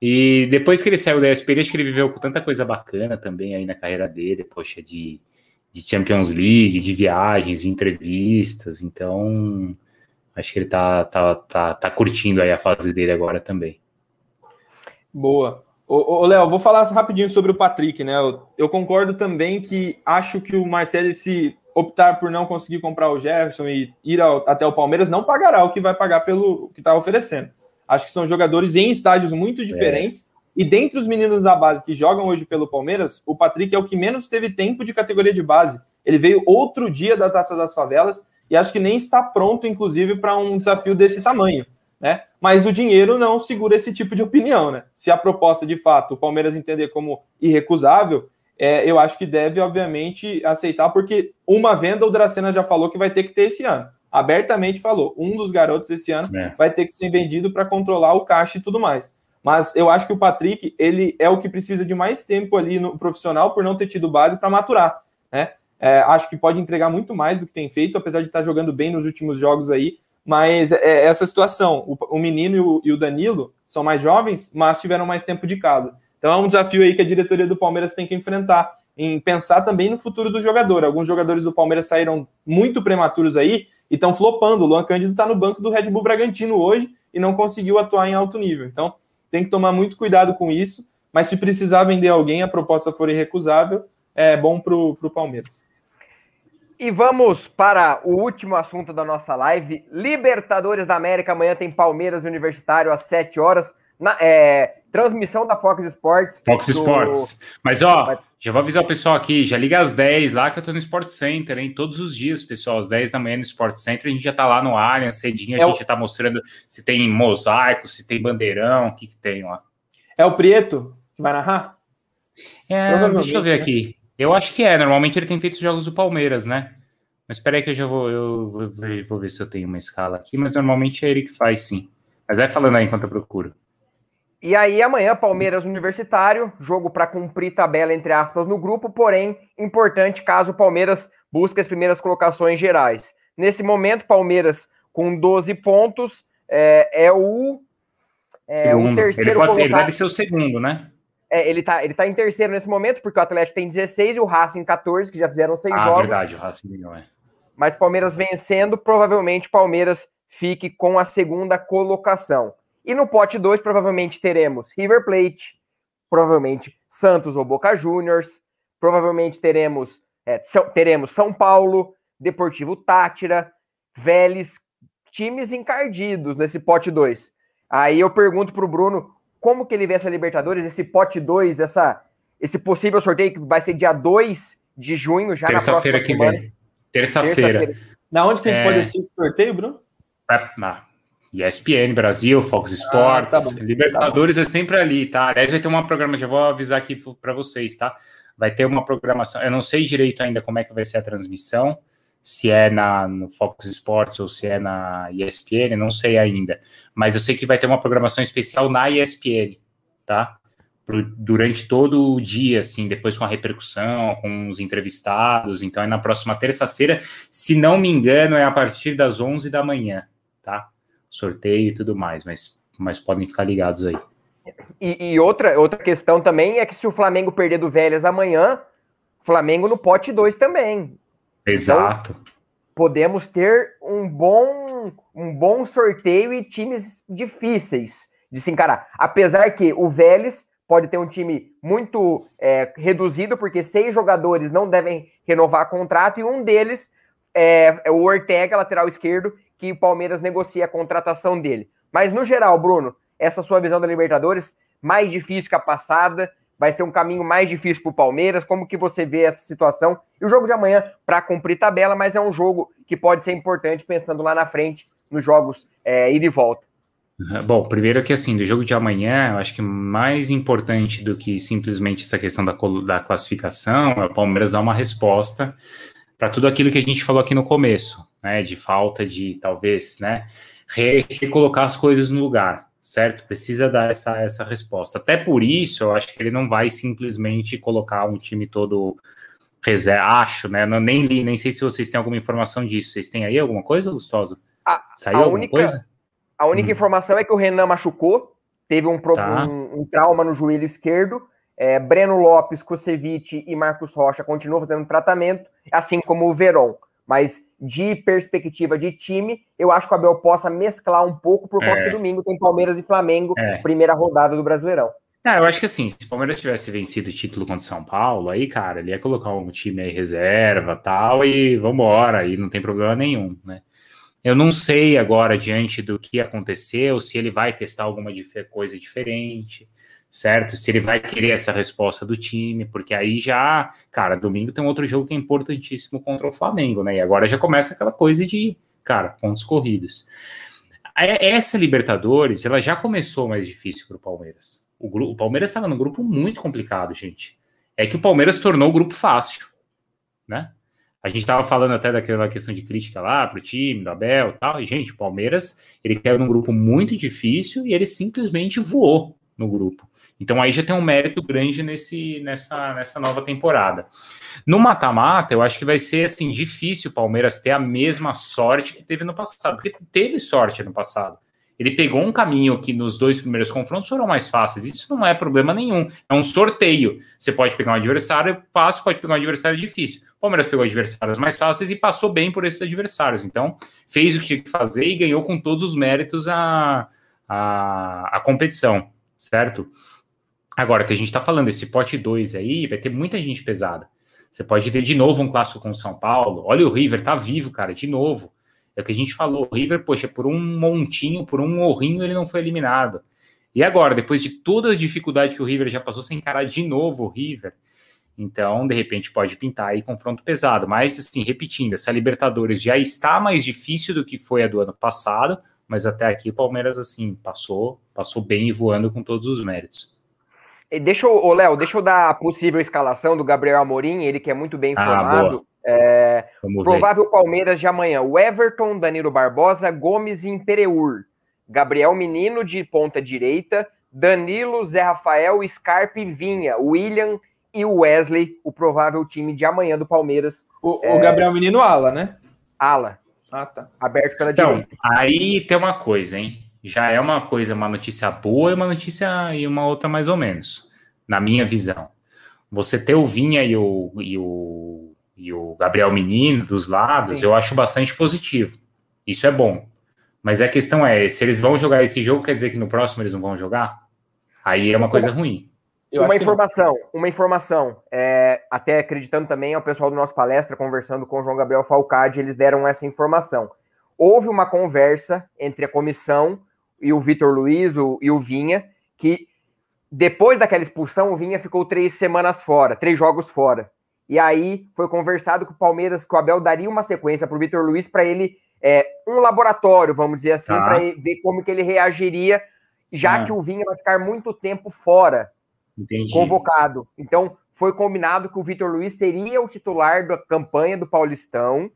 E depois que ele saiu da ESPN, acho que ele viveu com tanta coisa bacana também aí na carreira dele, poxa, de, de Champions League, de viagens, de entrevistas, então acho que ele tá, tá, tá, tá curtindo aí a fase dele agora também. Boa. Ô, ô Léo, vou falar rapidinho sobre o Patrick, né? Eu, eu, concordo também que acho que o Marcelo, se optar por não conseguir comprar o Jefferson e ir ao, até o Palmeiras, não pagará o que vai pagar pelo que está oferecendo. Acho que são jogadores em estágios muito é. diferentes. É. E dentre os meninos da base que jogam hoje pelo Palmeiras, o Patrick é o que menos teve tempo de categoria de base. Ele veio outro dia da Taça das Favelas e acho que nem está pronto, inclusive, para um desafio desse tamanho. Né? Mas o dinheiro não segura esse tipo de opinião. Né? Se a proposta, de fato, o Palmeiras entender como irrecusável, é, eu acho que deve, obviamente, aceitar, porque uma venda o Dracena já falou que vai ter que ter esse ano. Abertamente falou, um dos garotos esse ano é. vai ter que ser vendido para controlar o caixa e tudo mais. Mas eu acho que o Patrick, ele é o que precisa de mais tempo ali no profissional por não ter tido base para maturar, né? É, acho que pode entregar muito mais do que tem feito, apesar de estar jogando bem nos últimos jogos aí. Mas é, é essa situação, o, o menino e o, e o Danilo são mais jovens, mas tiveram mais tempo de casa. Então é um desafio aí que a diretoria do Palmeiras tem que enfrentar, em pensar também no futuro do jogador. Alguns jogadores do Palmeiras saíram muito prematuros aí e estão flopando. O Luan Cândido está no banco do Red Bull Bragantino hoje e não conseguiu atuar em alto nível. Então tem que tomar muito cuidado com isso. Mas se precisar vender alguém, a proposta for irrecusável, é bom para o Palmeiras. E vamos para o último assunto da nossa live. Libertadores da América. Amanhã tem Palmeiras Universitário às 7 horas. Na, é, transmissão da Fox Sports. Fox do... Sports. Mas, ó, já vou avisar o pessoal aqui, já liga às 10 lá que eu tô no Sport Center, hein? Todos os dias, pessoal, às 10 da manhã no Sport Center, a gente já tá lá no Allianz, cedinho, a é gente o... já tá mostrando se tem mosaico, se tem bandeirão, o que que tem lá. É o Prieto que vai narrar? É, deixa eu ver aqui. Eu acho que é, normalmente ele tem feito os jogos do Palmeiras, né? Mas espera aí que eu já vou, eu vou ver se eu tenho uma escala aqui, mas normalmente é ele que faz, sim. Mas vai falando aí enquanto eu procuro. E aí, amanhã, Palmeiras Universitário, jogo para cumprir tabela, entre aspas, no grupo, porém, importante caso o Palmeiras busque as primeiras colocações gerais. Nesse momento, Palmeiras com 12 pontos, é, é o, é o terceiro ele, pode, ele deve ser o segundo, né? É, ele, tá, ele tá em terceiro nesse momento, porque o Atlético tem 16 e o Racing 14, que já fizeram seis ah, jogos. Verdade, o Racing não é. Mas Palmeiras vencendo, provavelmente Palmeiras fique com a segunda colocação. E no pote 2, provavelmente teremos River Plate, provavelmente Santos ou Boca Juniors, provavelmente teremos, é, São, teremos São Paulo, Deportivo Tátira, Vélez, times encardidos nesse pote 2. Aí eu pergunto para o Bruno como que ele vê essa Libertadores, esse pote 2, essa, esse possível sorteio que vai ser dia 2 de junho, já Terça na próxima que semana. Vem. Terça-feira. Terça na onde que a gente é... pode assistir esse sorteio, Bruno? Na ESPN Brasil, Fox Sports, ah, tá Libertadores tá é sempre ali, tá? Aliás, vai ter uma programação, já vou avisar aqui para vocês, tá? Vai ter uma programação, eu não sei direito ainda como é que vai ser a transmissão, se é na, no Fox Sports ou se é na ESPN, não sei ainda. Mas eu sei que vai ter uma programação especial na ESPN, tá? durante todo o dia, assim, depois com a repercussão, com os entrevistados. Então é na próxima terça-feira, se não me engano, é a partir das 11 da manhã, tá? Sorteio e tudo mais, mas, mas podem ficar ligados aí. E, e, outra, outra questão também é que se o Flamengo perder do Vélez amanhã, Flamengo no pote 2 também. Exato. Então, podemos ter um bom, um bom sorteio e times difíceis de se encarar. Apesar que o Vélez pode ter um time muito é, reduzido, porque seis jogadores não devem renovar contrato, e um deles é, é o Ortega, lateral esquerdo, que o Palmeiras negocia a contratação dele. Mas no geral, Bruno, essa sua visão da Libertadores, mais difícil que a passada, vai ser um caminho mais difícil para o Palmeiras. Como que você vê essa situação? E o jogo de amanhã para cumprir tabela, mas é um jogo que pode ser importante pensando lá na frente nos jogos é, ida e volta. Bom, primeiro que assim, do jogo de amanhã, eu acho que mais importante do que simplesmente essa questão da, da classificação é o Palmeiras dar uma resposta para tudo aquilo que a gente falou aqui no começo, né, de falta de talvez, né, re recolocar as coisas no lugar, certo? Precisa dar essa, essa resposta. Até por isso, eu acho que ele não vai simplesmente colocar um time todo reserva, acho, né? Não, nem li, nem sei se vocês têm alguma informação disso. Vocês têm aí alguma coisa, Lustosa? A, Saiu a alguma única, coisa? A única hum. informação é que o Renan machucou, teve um, tá. um, um trauma no joelho esquerdo, é, Breno Lopes, Kusevich e Marcos Rocha continuam fazendo tratamento, assim como o Veron. Mas de perspectiva de time, eu acho que o Abel possa mesclar um pouco, por conta é. que domingo tem Palmeiras e Flamengo, é. primeira rodada do Brasileirão. Eu acho que assim, se o Palmeiras tivesse vencido o título contra o São Paulo, aí, cara, ele ia colocar um time aí reserva tal, e vambora, aí não tem problema nenhum, né? Eu não sei agora, diante do que aconteceu, se ele vai testar alguma coisa diferente certo? Se ele vai querer essa resposta do time, porque aí já, cara, domingo tem outro jogo que é importantíssimo contra o Flamengo, né? E agora já começa aquela coisa de, cara, pontos corridos. Essa Libertadores, ela já começou mais difícil para o Palmeiras. O Palmeiras estava num grupo muito complicado, gente. É que o Palmeiras tornou o grupo fácil, né? A gente estava falando até daquela questão de crítica lá para o time, do Abel e tal. E, gente, o Palmeiras, ele caiu num grupo muito difícil e ele simplesmente voou no grupo. Então aí já tem um mérito grande nesse, nessa, nessa nova temporada. No mata-mata, eu acho que vai ser assim difícil o Palmeiras ter a mesma sorte que teve no passado, porque teve sorte no passado. Ele pegou um caminho que nos dois primeiros confrontos foram mais fáceis. Isso não é problema nenhum. É um sorteio. Você pode pegar um adversário fácil, pode pegar um adversário difícil. O Palmeiras pegou adversários mais fáceis e passou bem por esses adversários. Então, fez o que tinha que fazer e ganhou com todos os méritos a, a, a competição, certo? Agora, que a gente está falando, esse pote 2 aí, vai ter muita gente pesada. Você pode ter de novo um clássico com o São Paulo. Olha o River, tá vivo, cara, de novo. É o que a gente falou. O River, poxa, por um montinho, por um morrinho, ele não foi eliminado. E agora, depois de toda a dificuldade que o River já passou, sem encarar de novo o River. Então, de repente, pode pintar aí confronto pesado. Mas, assim, repetindo, essa Libertadores já está mais difícil do que foi a do ano passado, mas até aqui o Palmeiras, assim, passou, passou bem e voando com todos os méritos. Deixa eu, Léo, deixa eu dar a possível escalação do Gabriel Amorim, ele que é muito bem ah, informado. Ah, é, provável Palmeiras de amanhã: o Everton, Danilo Barbosa, Gomes e Impereur. Gabriel Menino de ponta direita, Danilo, Zé Rafael, Scarpe e Vinha, William e Wesley, o provável time de amanhã do Palmeiras. O, é... o Gabriel Menino ala, né? Ala. Ah, tá. Aberto pela então, direita. Aí tem uma coisa, hein? já é uma coisa, uma notícia boa e uma notícia e uma outra mais ou menos, na minha visão. Você ter o Vinha e o, e o, e o Gabriel Menino dos lados, Sim. eu acho bastante positivo. Isso é bom. Mas a questão é, se eles vão jogar esse jogo, quer dizer que no próximo eles não vão jogar? Aí é uma coisa ruim. Eu uma informação, uma informação. É, até acreditando também ao pessoal do nosso palestra, conversando com o João Gabriel Falcade, eles deram essa informação. Houve uma conversa entre a comissão e o Vitor Luiz o, e o Vinha, que depois daquela expulsão, o Vinha ficou três semanas fora, três jogos fora. E aí foi conversado com o Palmeiras que o Abel daria uma sequência para o Vitor Luiz para ele é, um laboratório, vamos dizer assim, tá. para ver como que ele reagiria, já ah. que o Vinha vai ficar muito tempo fora, Entendi. convocado. Então foi combinado que o Vitor Luiz seria o titular da campanha do Paulistão.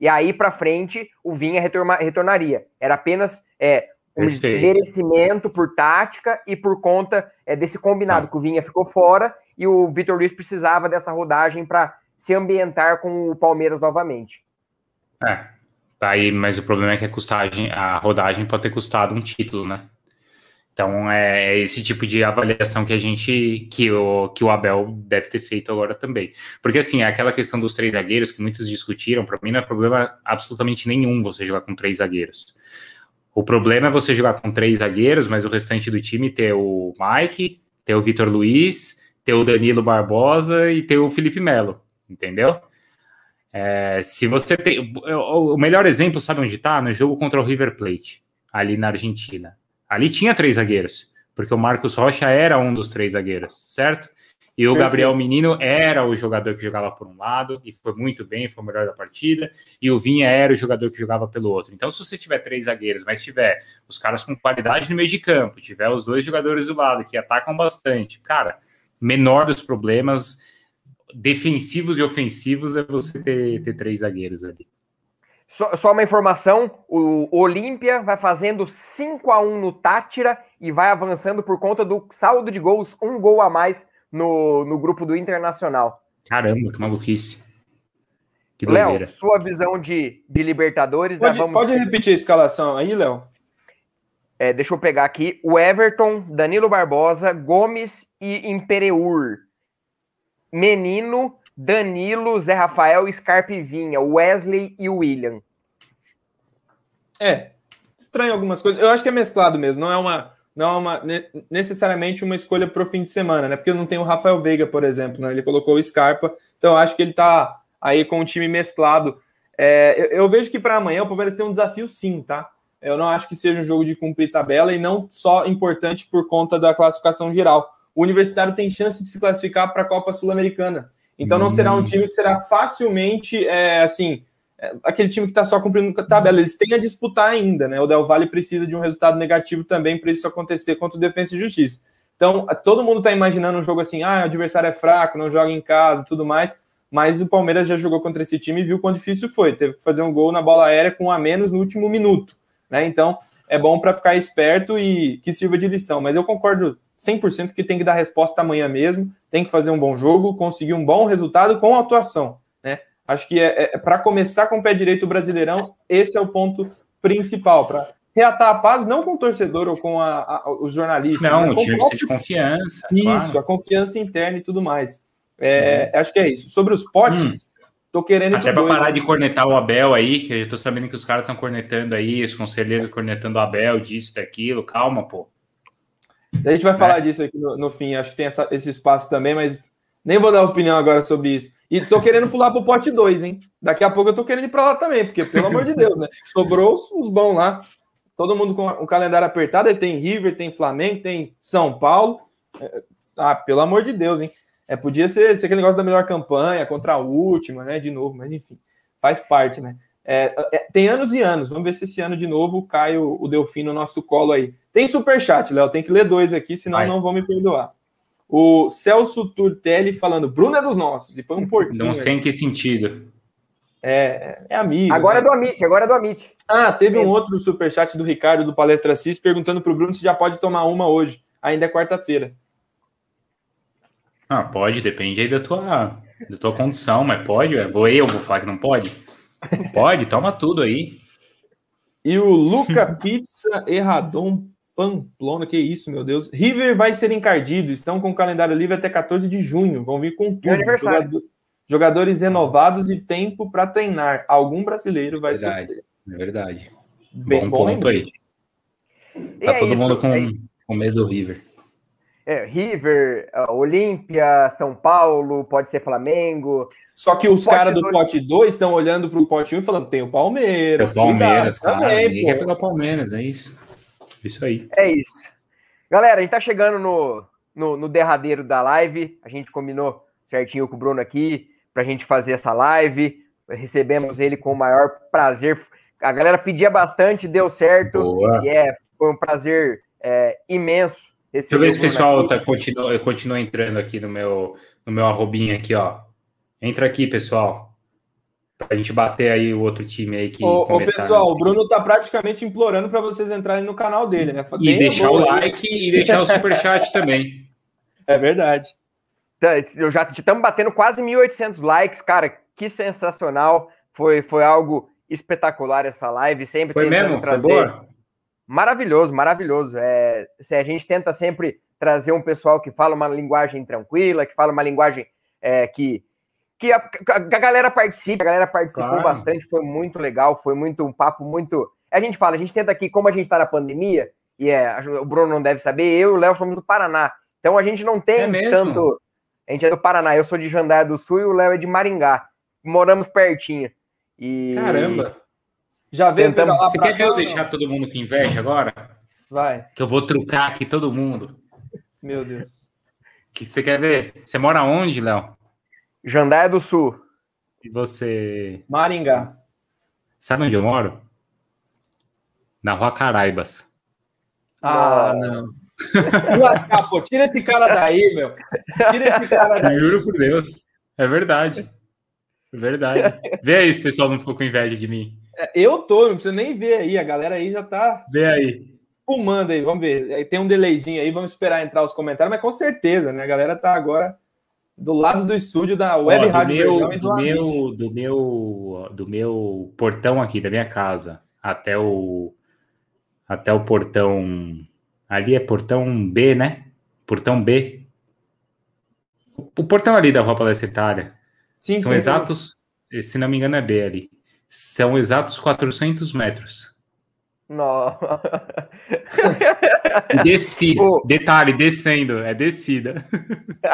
E aí para frente o Vinha retornaria. Era apenas é, um merecimento por tática e por conta é, desse combinado ah. que o Vinha ficou fora e o Vitor Luiz precisava dessa rodagem para se ambientar com o Palmeiras novamente. É, aí, mas o problema é que a custagem, a rodagem pode ter custado um título, né? Então é, é esse tipo de avaliação que a gente, que o, que o Abel deve ter feito agora também. Porque assim, é aquela questão dos três zagueiros que muitos discutiram, para mim não é problema absolutamente nenhum você jogar com três zagueiros. O problema é você jogar com três zagueiros, mas o restante do time ter o Mike, ter o Vitor Luiz, ter o Danilo Barbosa e ter o Felipe Melo, entendeu? É, se você tem. O melhor exemplo, sabe onde está? No jogo contra o River Plate, ali na Argentina. Ali tinha três zagueiros, porque o Marcos Rocha era um dos três zagueiros, certo? E o Gabriel Menino era o jogador que jogava por um lado e foi muito bem, foi o melhor da partida. E o Vinha era o jogador que jogava pelo outro. Então, se você tiver três zagueiros, mas tiver os caras com qualidade no meio de campo, tiver os dois jogadores do lado que atacam bastante, cara, menor dos problemas defensivos e ofensivos é você ter, ter três zagueiros ali. Só, só, uma informação: o Olímpia vai fazendo 5 a 1 no Tátira e vai avançando por conta do saldo de gols, um gol a mais no, no grupo do Internacional. Caramba, que maluquice. Que Léo, sua visão de, de Libertadores. Pode, né? Vamos... pode repetir a escalação aí, Léo? É, deixa eu pegar aqui. O Everton, Danilo Barbosa, Gomes e Impereur. Menino, Danilo, Zé Rafael, Scarpe Vinha, Wesley e William. É, estranho algumas coisas. Eu acho que é mesclado mesmo, não é uma não é uma, necessariamente uma escolha para o fim de semana, né? Porque não tem o Rafael Veiga, por exemplo, né? Ele colocou o Scarpa, então eu acho que ele está aí com o time mesclado. É, eu, eu, vejo que para amanhã o Palmeiras tem um desafio sim, tá? eu não acho que seja um jogo de cumprir tabela e não só importante por conta da classificação geral. O Universitário tem chance de se classificar para a Copa Sul-Americana. Então não será um hum. time que será facilmente, é, assim, é, aquele time que está só cumprindo tabela. Eles têm a disputar ainda, né? O Del Valle precisa de um resultado negativo também para isso acontecer contra o Defensa e Justiça. Então, todo mundo está imaginando um jogo assim, ah, o adversário é fraco, não joga em casa e tudo mais, mas o Palmeiras já jogou contra esse time e viu quão difícil foi. Teve que fazer um gol na bola aérea com um a menos no último minuto, né? Então, é bom para ficar esperto e que sirva de lição. Mas eu concordo 100% que tem que dar resposta amanhã mesmo, tem que fazer um bom jogo, conseguir um bom resultado com atuação. Né? Acho que é, é para começar com o pé direito o Brasileirão, esse é o ponto principal, para reatar a paz, não com o torcedor ou com a, a, os jornalistas. Não, o time de confiança. Isso, claro. a confiança interna e tudo mais. É, uhum. Acho que é isso. Sobre os potes, hum. tô querendo. Até para parar de cornetar o Abel aí, que eu tô sabendo que os caras estão cornetando aí, os conselheiros cornetando o Abel, disso, daquilo. Calma, pô. A gente vai falar é. disso aqui no, no, fim, acho que tem essa, esse espaço também, mas nem vou dar opinião agora sobre isso. E tô querendo pular pro pote 2, hein? Daqui a pouco eu tô querendo ir para lá também, porque, pelo amor de Deus, né? Sobrou os, os bons lá. Todo mundo com o calendário apertado, tem River, tem Flamengo, tem São Paulo. É, ah, pelo amor de Deus, hein? É, podia ser, ser aquele negócio da melhor campanha contra a última, né? De novo, mas enfim, faz parte, né? É, é, tem anos e anos. Vamos ver se esse ano de novo cai o, o Delfim no nosso colo aí. Tem superchat, Léo. Tem que ler dois aqui, senão Vai. não vão me perdoar. O Celso Turtelli falando, Bruno é dos nossos. E põe um porquinho. Não sei aí. em que sentido. É, é amigo. Agora né? é do Amit, agora é do Amit. Ah, teve um outro superchat do Ricardo do Palestra Cis perguntando para o Bruno se já pode tomar uma hoje. Ainda é quarta-feira. Ah, pode, depende aí da tua, da tua condição, mas pode, vou eu vou falar que não pode. Pode, toma tudo aí. E o Luca Pizza Erradon Pamplona, que isso, meu Deus. River vai ser encardido, estão com o calendário livre até 14 de junho, vão vir com tudo. Jogador, jogadores renovados e tempo para treinar. Algum brasileiro vai verdade, ser. É verdade. Bem bom, bom ponto aí. Tá é todo isso, mundo com, é... com medo do River é, River, Olímpia, São Paulo, pode ser Flamengo. Só que os caras do pote 2 estão olhando para o pote 1 um e falando: tem o Palmeiras. Tem o Palmeiras, cara. Também, é pelo Palmeiras, é isso. Isso aí. É isso. Galera, a gente tá chegando no, no, no derradeiro da live. A gente combinou certinho com o Bruno aqui para a gente fazer essa live. Recebemos ele com o maior prazer. A galera pedia bastante, deu certo. Boa. E é, foi um prazer é, imenso esse Deixa eu ver se o pessoal tá, continua, continua entrando aqui no meu, no meu arrobinho aqui, ó. Entra aqui, pessoal. Pra gente bater aí o outro time aí que. Ô, ô pessoal, o Bruno tá praticamente implorando para vocês entrarem no canal dele, né? E deixar o like e deixar o superchat [LAUGHS] também. É verdade. Tá, eu já estamos batendo quase 1.800 likes, cara. Que sensacional. Foi, foi algo espetacular essa live. Sempre foi mesmo? trazer. Foi boa? Maravilhoso, maravilhoso. É, a gente tenta sempre trazer um pessoal que fala uma linguagem tranquila, que fala uma linguagem é, que, que a, a, galera participe, a galera participou claro. bastante, foi muito legal, foi muito um papo muito. A gente fala, a gente tenta aqui, como a gente está na pandemia, e é, o Bruno não deve saber, eu e o Léo somos do Paraná. Então a gente não tem é tanto. A gente é do Paraná, eu sou de Jandaia do Sul e o Léo é de Maringá. Moramos pertinho. E... Caramba! Já veio Tentamos... Você quer eu deixar todo mundo com inveja agora? Vai. Que eu vou trucar aqui todo mundo. Meu Deus. Que você quer ver? Você mora onde, Léo? Jandaia do Sul. E você? Maringá. Sabe onde eu moro? Na Rua Caraibas. Ah, não. [LAUGHS] Lascar, pô, tira esse cara daí, meu. Tira esse cara daí. Juro por Deus. É verdade. É verdade. Vê aí se o pessoal não ficou com inveja de mim. É, eu tô, não precisa nem ver aí. A galera aí já tá. Vê aí. Fumando aí, vamos ver. Tem um delayzinho aí, vamos esperar entrar os comentários, mas com certeza, né? A galera tá agora do lado do estúdio da Web Ó, Rádio meu, do, do meu, do meu do meu portão aqui da minha casa até o até o portão ali é portão B, né? Portão B. O portão ali da Rua Palestra Itália. Sim, São sim, exatos, sim. se não me engano é B ali. São exatos 400 metros. Não. [LAUGHS] Descida. Detalhe, descendo, é descida.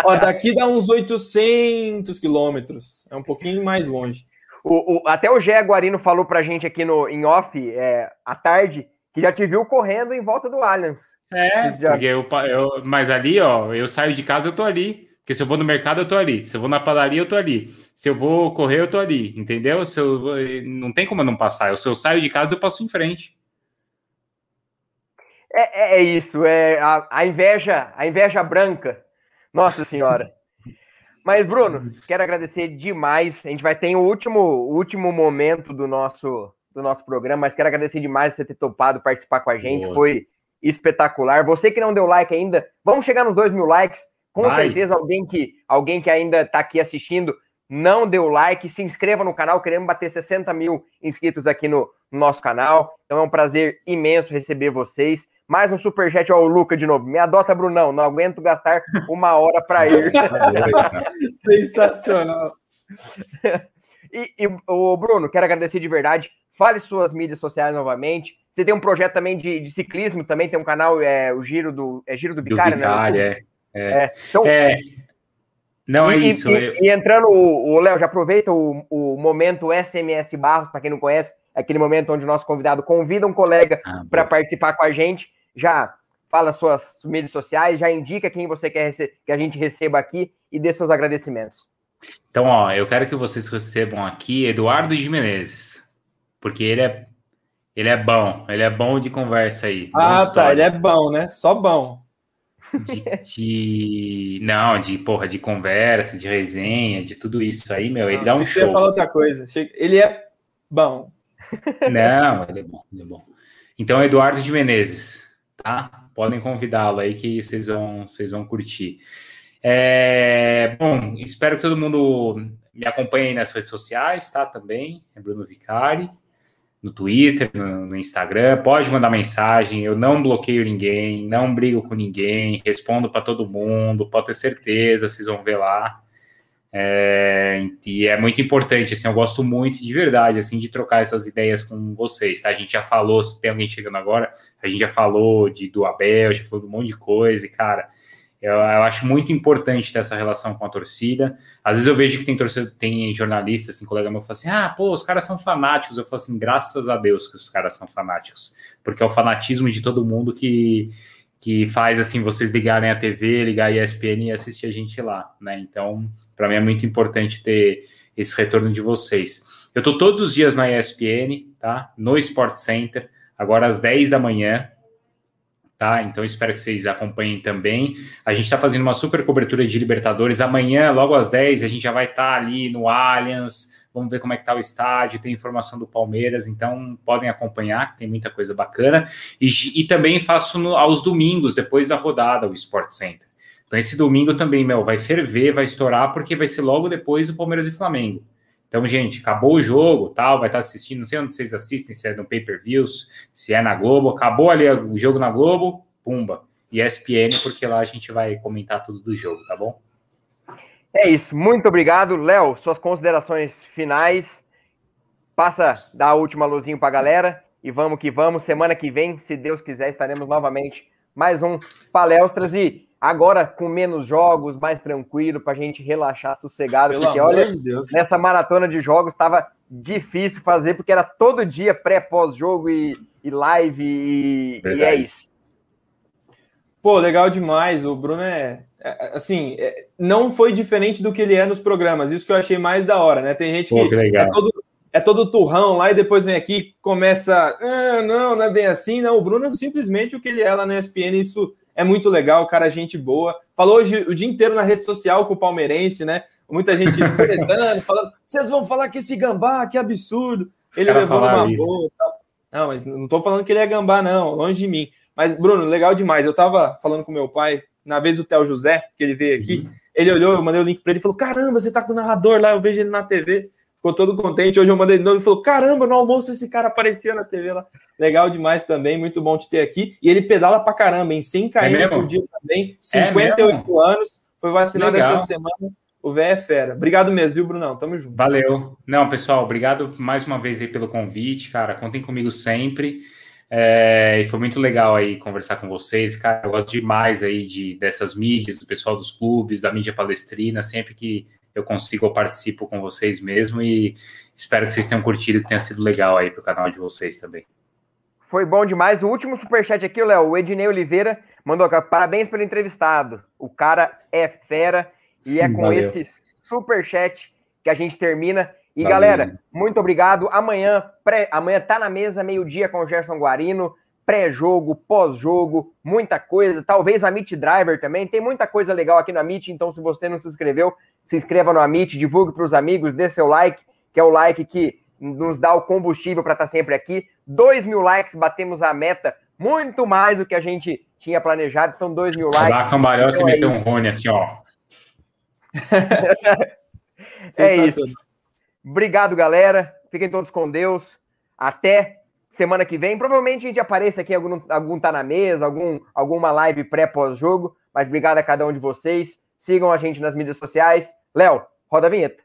Ó, daqui dá uns 800 quilômetros. É um pouquinho mais longe. O, o, até o Gé Guarino falou pra gente aqui no, em off, é, à tarde, que já te viu correndo em volta do Allianz. É, já... porque eu, eu, mas ali, ó, eu saio de casa, eu tô ali. Porque se eu vou no mercado, eu tô ali. Se eu vou na padaria, eu tô ali. Se eu vou correr, eu tô ali. Entendeu? Se eu, não tem como eu não passar. Se eu saio de casa, eu passo em frente. É, é, é isso, é a, a, inveja, a inveja branca. Nossa Senhora. [LAUGHS] Mas, Bruno, quero agradecer demais. A gente vai ter o último, o último momento do nosso, do nosso programa, mas quero agradecer demais você ter topado participar com a gente. Boa. Foi espetacular. Você que não deu like ainda, vamos chegar nos dois mil likes. Com vai. certeza, alguém que, alguém que ainda está aqui assistindo não deu like, se inscreva no canal. Queremos bater 60 mil inscritos aqui no, no nosso canal. Então é um prazer imenso receber vocês. Mais um superchat ao Luca de novo. Me adota, Brunão. Não aguento gastar uma hora para ir. [LAUGHS] Sensacional. [LAUGHS] e, e o Bruno, quero agradecer de verdade. Fale suas mídias sociais novamente. Você tem um projeto também de, de ciclismo, também tem um canal, é o Giro do, é Giro do Bicário, né? é. É. é. Então, é. Não e, é isso. E, eu... e entrando, o Léo, já aproveita o, o momento SMS Barros, para quem não conhece, é aquele momento onde o nosso convidado convida um colega ah, para participar com a gente, já fala suas mídias sociais, já indica quem você quer que a gente receba aqui e dê seus agradecimentos. Então, ó, eu quero que vocês recebam aqui Eduardo de Menezes, porque ele é ele é bom, ele é bom de conversa aí. Ah, tá, ele é bom, né? Só bom. De, [LAUGHS] de, Não, de porra, de conversa, de resenha, de tudo isso aí, meu, ele dá um show. Eu ia falar outra coisa. Ele é bom. Não, ele é bom, ele é bom. Então, Eduardo de Menezes, tá? Podem convidá-lo aí que vocês vão, vocês vão curtir. É, bom, espero que todo mundo me acompanhe nas redes sociais, tá? Também, é Bruno Vicari, no Twitter, no, no, Instagram, pode mandar mensagem, eu não bloqueio ninguém, não brigo com ninguém, respondo para todo mundo, pode ter certeza, vocês vão ver lá. É, e é muito importante, assim, eu gosto muito de verdade, assim, de trocar essas ideias com vocês, tá? A gente já falou, se tem alguém chegando agora, a gente já falou de, do Abel, já falou de um monte de coisa, e, cara, eu, eu, acho muito importante ter essa relação com a torcida. Às vezes eu vejo que tem torcida, tem jornalista, assim, colega meu, que fala assim: ah, pô, os caras são fanáticos. Eu falo assim: graças a Deus que os caras são fanáticos, porque é o fanatismo de todo mundo que, que faz assim vocês ligarem a TV, ligar a ESPN e assistir a gente lá, né? Então, para mim é muito importante ter esse retorno de vocês. Eu tô todos os dias na ESPN, tá? No Sport Center, agora às 10 da manhã, tá? Então espero que vocês acompanhem também. A gente está fazendo uma super cobertura de Libertadores. Amanhã, logo às 10, a gente já vai estar tá ali no Allianz Vamos ver como é que tá o estádio, tem informação do Palmeiras, então podem acompanhar, tem muita coisa bacana. E, e também faço no, aos domingos, depois da rodada, o Sport Center. Então esse domingo também, meu, vai ferver, vai estourar, porque vai ser logo depois do Palmeiras e Flamengo. Então, gente, acabou o jogo, tal, vai estar assistindo, não sei onde vocês assistem, se é no pay-per-views, se é na Globo, acabou ali o jogo na Globo, pumba. E ESPN, porque lá a gente vai comentar tudo do jogo, tá bom? É isso, muito obrigado. Léo, suas considerações finais. Passa dar a última luzinha para a galera e vamos que vamos. Semana que vem, se Deus quiser, estaremos novamente mais um Palestras e agora com menos jogos, mais tranquilo, para a gente relaxar sossegado. Pelo porque olha, de nessa maratona de jogos estava difícil fazer, porque era todo dia pré, pós-jogo e, e, live, e, e é isso. Pô, legal demais. O Bruno é, é, assim, é, não foi diferente do que ele é nos programas. Isso que eu achei mais da hora, né? Tem gente Pô, que, que é, todo, é todo turrão lá e depois vem aqui começa, ah, não, não é bem assim, não. O Bruno é simplesmente o que ele é lá na ESPN, isso é muito legal, cara, gente boa. Falou hoje o dia inteiro na rede social com o palmeirense, né? Muita gente [LAUGHS] tretando, falando, vocês vão falar que esse gambá, que absurdo. Os ele levou uma boa. Não, mas não tô falando que ele é gambá, não, longe de mim. Mas, Bruno, legal demais. Eu tava falando com meu pai na vez do Theo José, que ele veio aqui, uhum. ele olhou, eu mandei o link para ele e falou: Caramba, você tá com o narrador lá, eu vejo ele na TV. Ficou todo contente. Hoje eu mandei de novo e falou: Caramba, no almoço esse cara aparecia na TV lá. Legal demais também, muito bom te ter aqui. E ele pedala pra caramba, em 100 km é por dia também, 58 é anos, foi vacinado Legal. essa semana. O velho é fera. Obrigado mesmo, viu, Brunão? Tamo junto. Valeu. Não, pessoal, obrigado mais uma vez aí pelo convite, cara. Contem comigo sempre. É, e foi muito legal aí conversar com vocês, cara. Eu gosto demais aí de, dessas mídias, do pessoal dos clubes, da mídia palestrina. Sempre que eu consigo, eu participo com vocês mesmo. E espero que vocês tenham curtido, que tenha sido legal aí pro canal de vocês também. Foi bom demais. O último superchat aqui, Léo, o Ednei Oliveira mandou parabéns pelo entrevistado. O cara é fera e é com Valeu. esse superchat que a gente termina. E Valeu. galera, muito obrigado. Amanhã, pré, amanhã tá na mesa meio-dia com o Gerson Guarino, pré-jogo, pós-jogo, muita coisa. Talvez a Meet Driver também. Tem muita coisa legal aqui na Meet, então se você não se inscreveu, se inscreva no Amit, divulgue para os amigos, dê seu like, que é o like que nos dá o combustível para estar tá sempre aqui. 2 mil likes, batemos a meta, muito mais do que a gente tinha planejado. Então, 2 mil likes. Lá, então, que meteu é um Rony assim, ó. [LAUGHS] é isso. Obrigado, galera. Fiquem todos com Deus. Até semana que vem. Provavelmente a gente apareça aqui algum, algum tá na mesa, algum, alguma live pré-pós-jogo. Mas obrigado a cada um de vocês. Sigam a gente nas mídias sociais. Léo, roda a vinheta.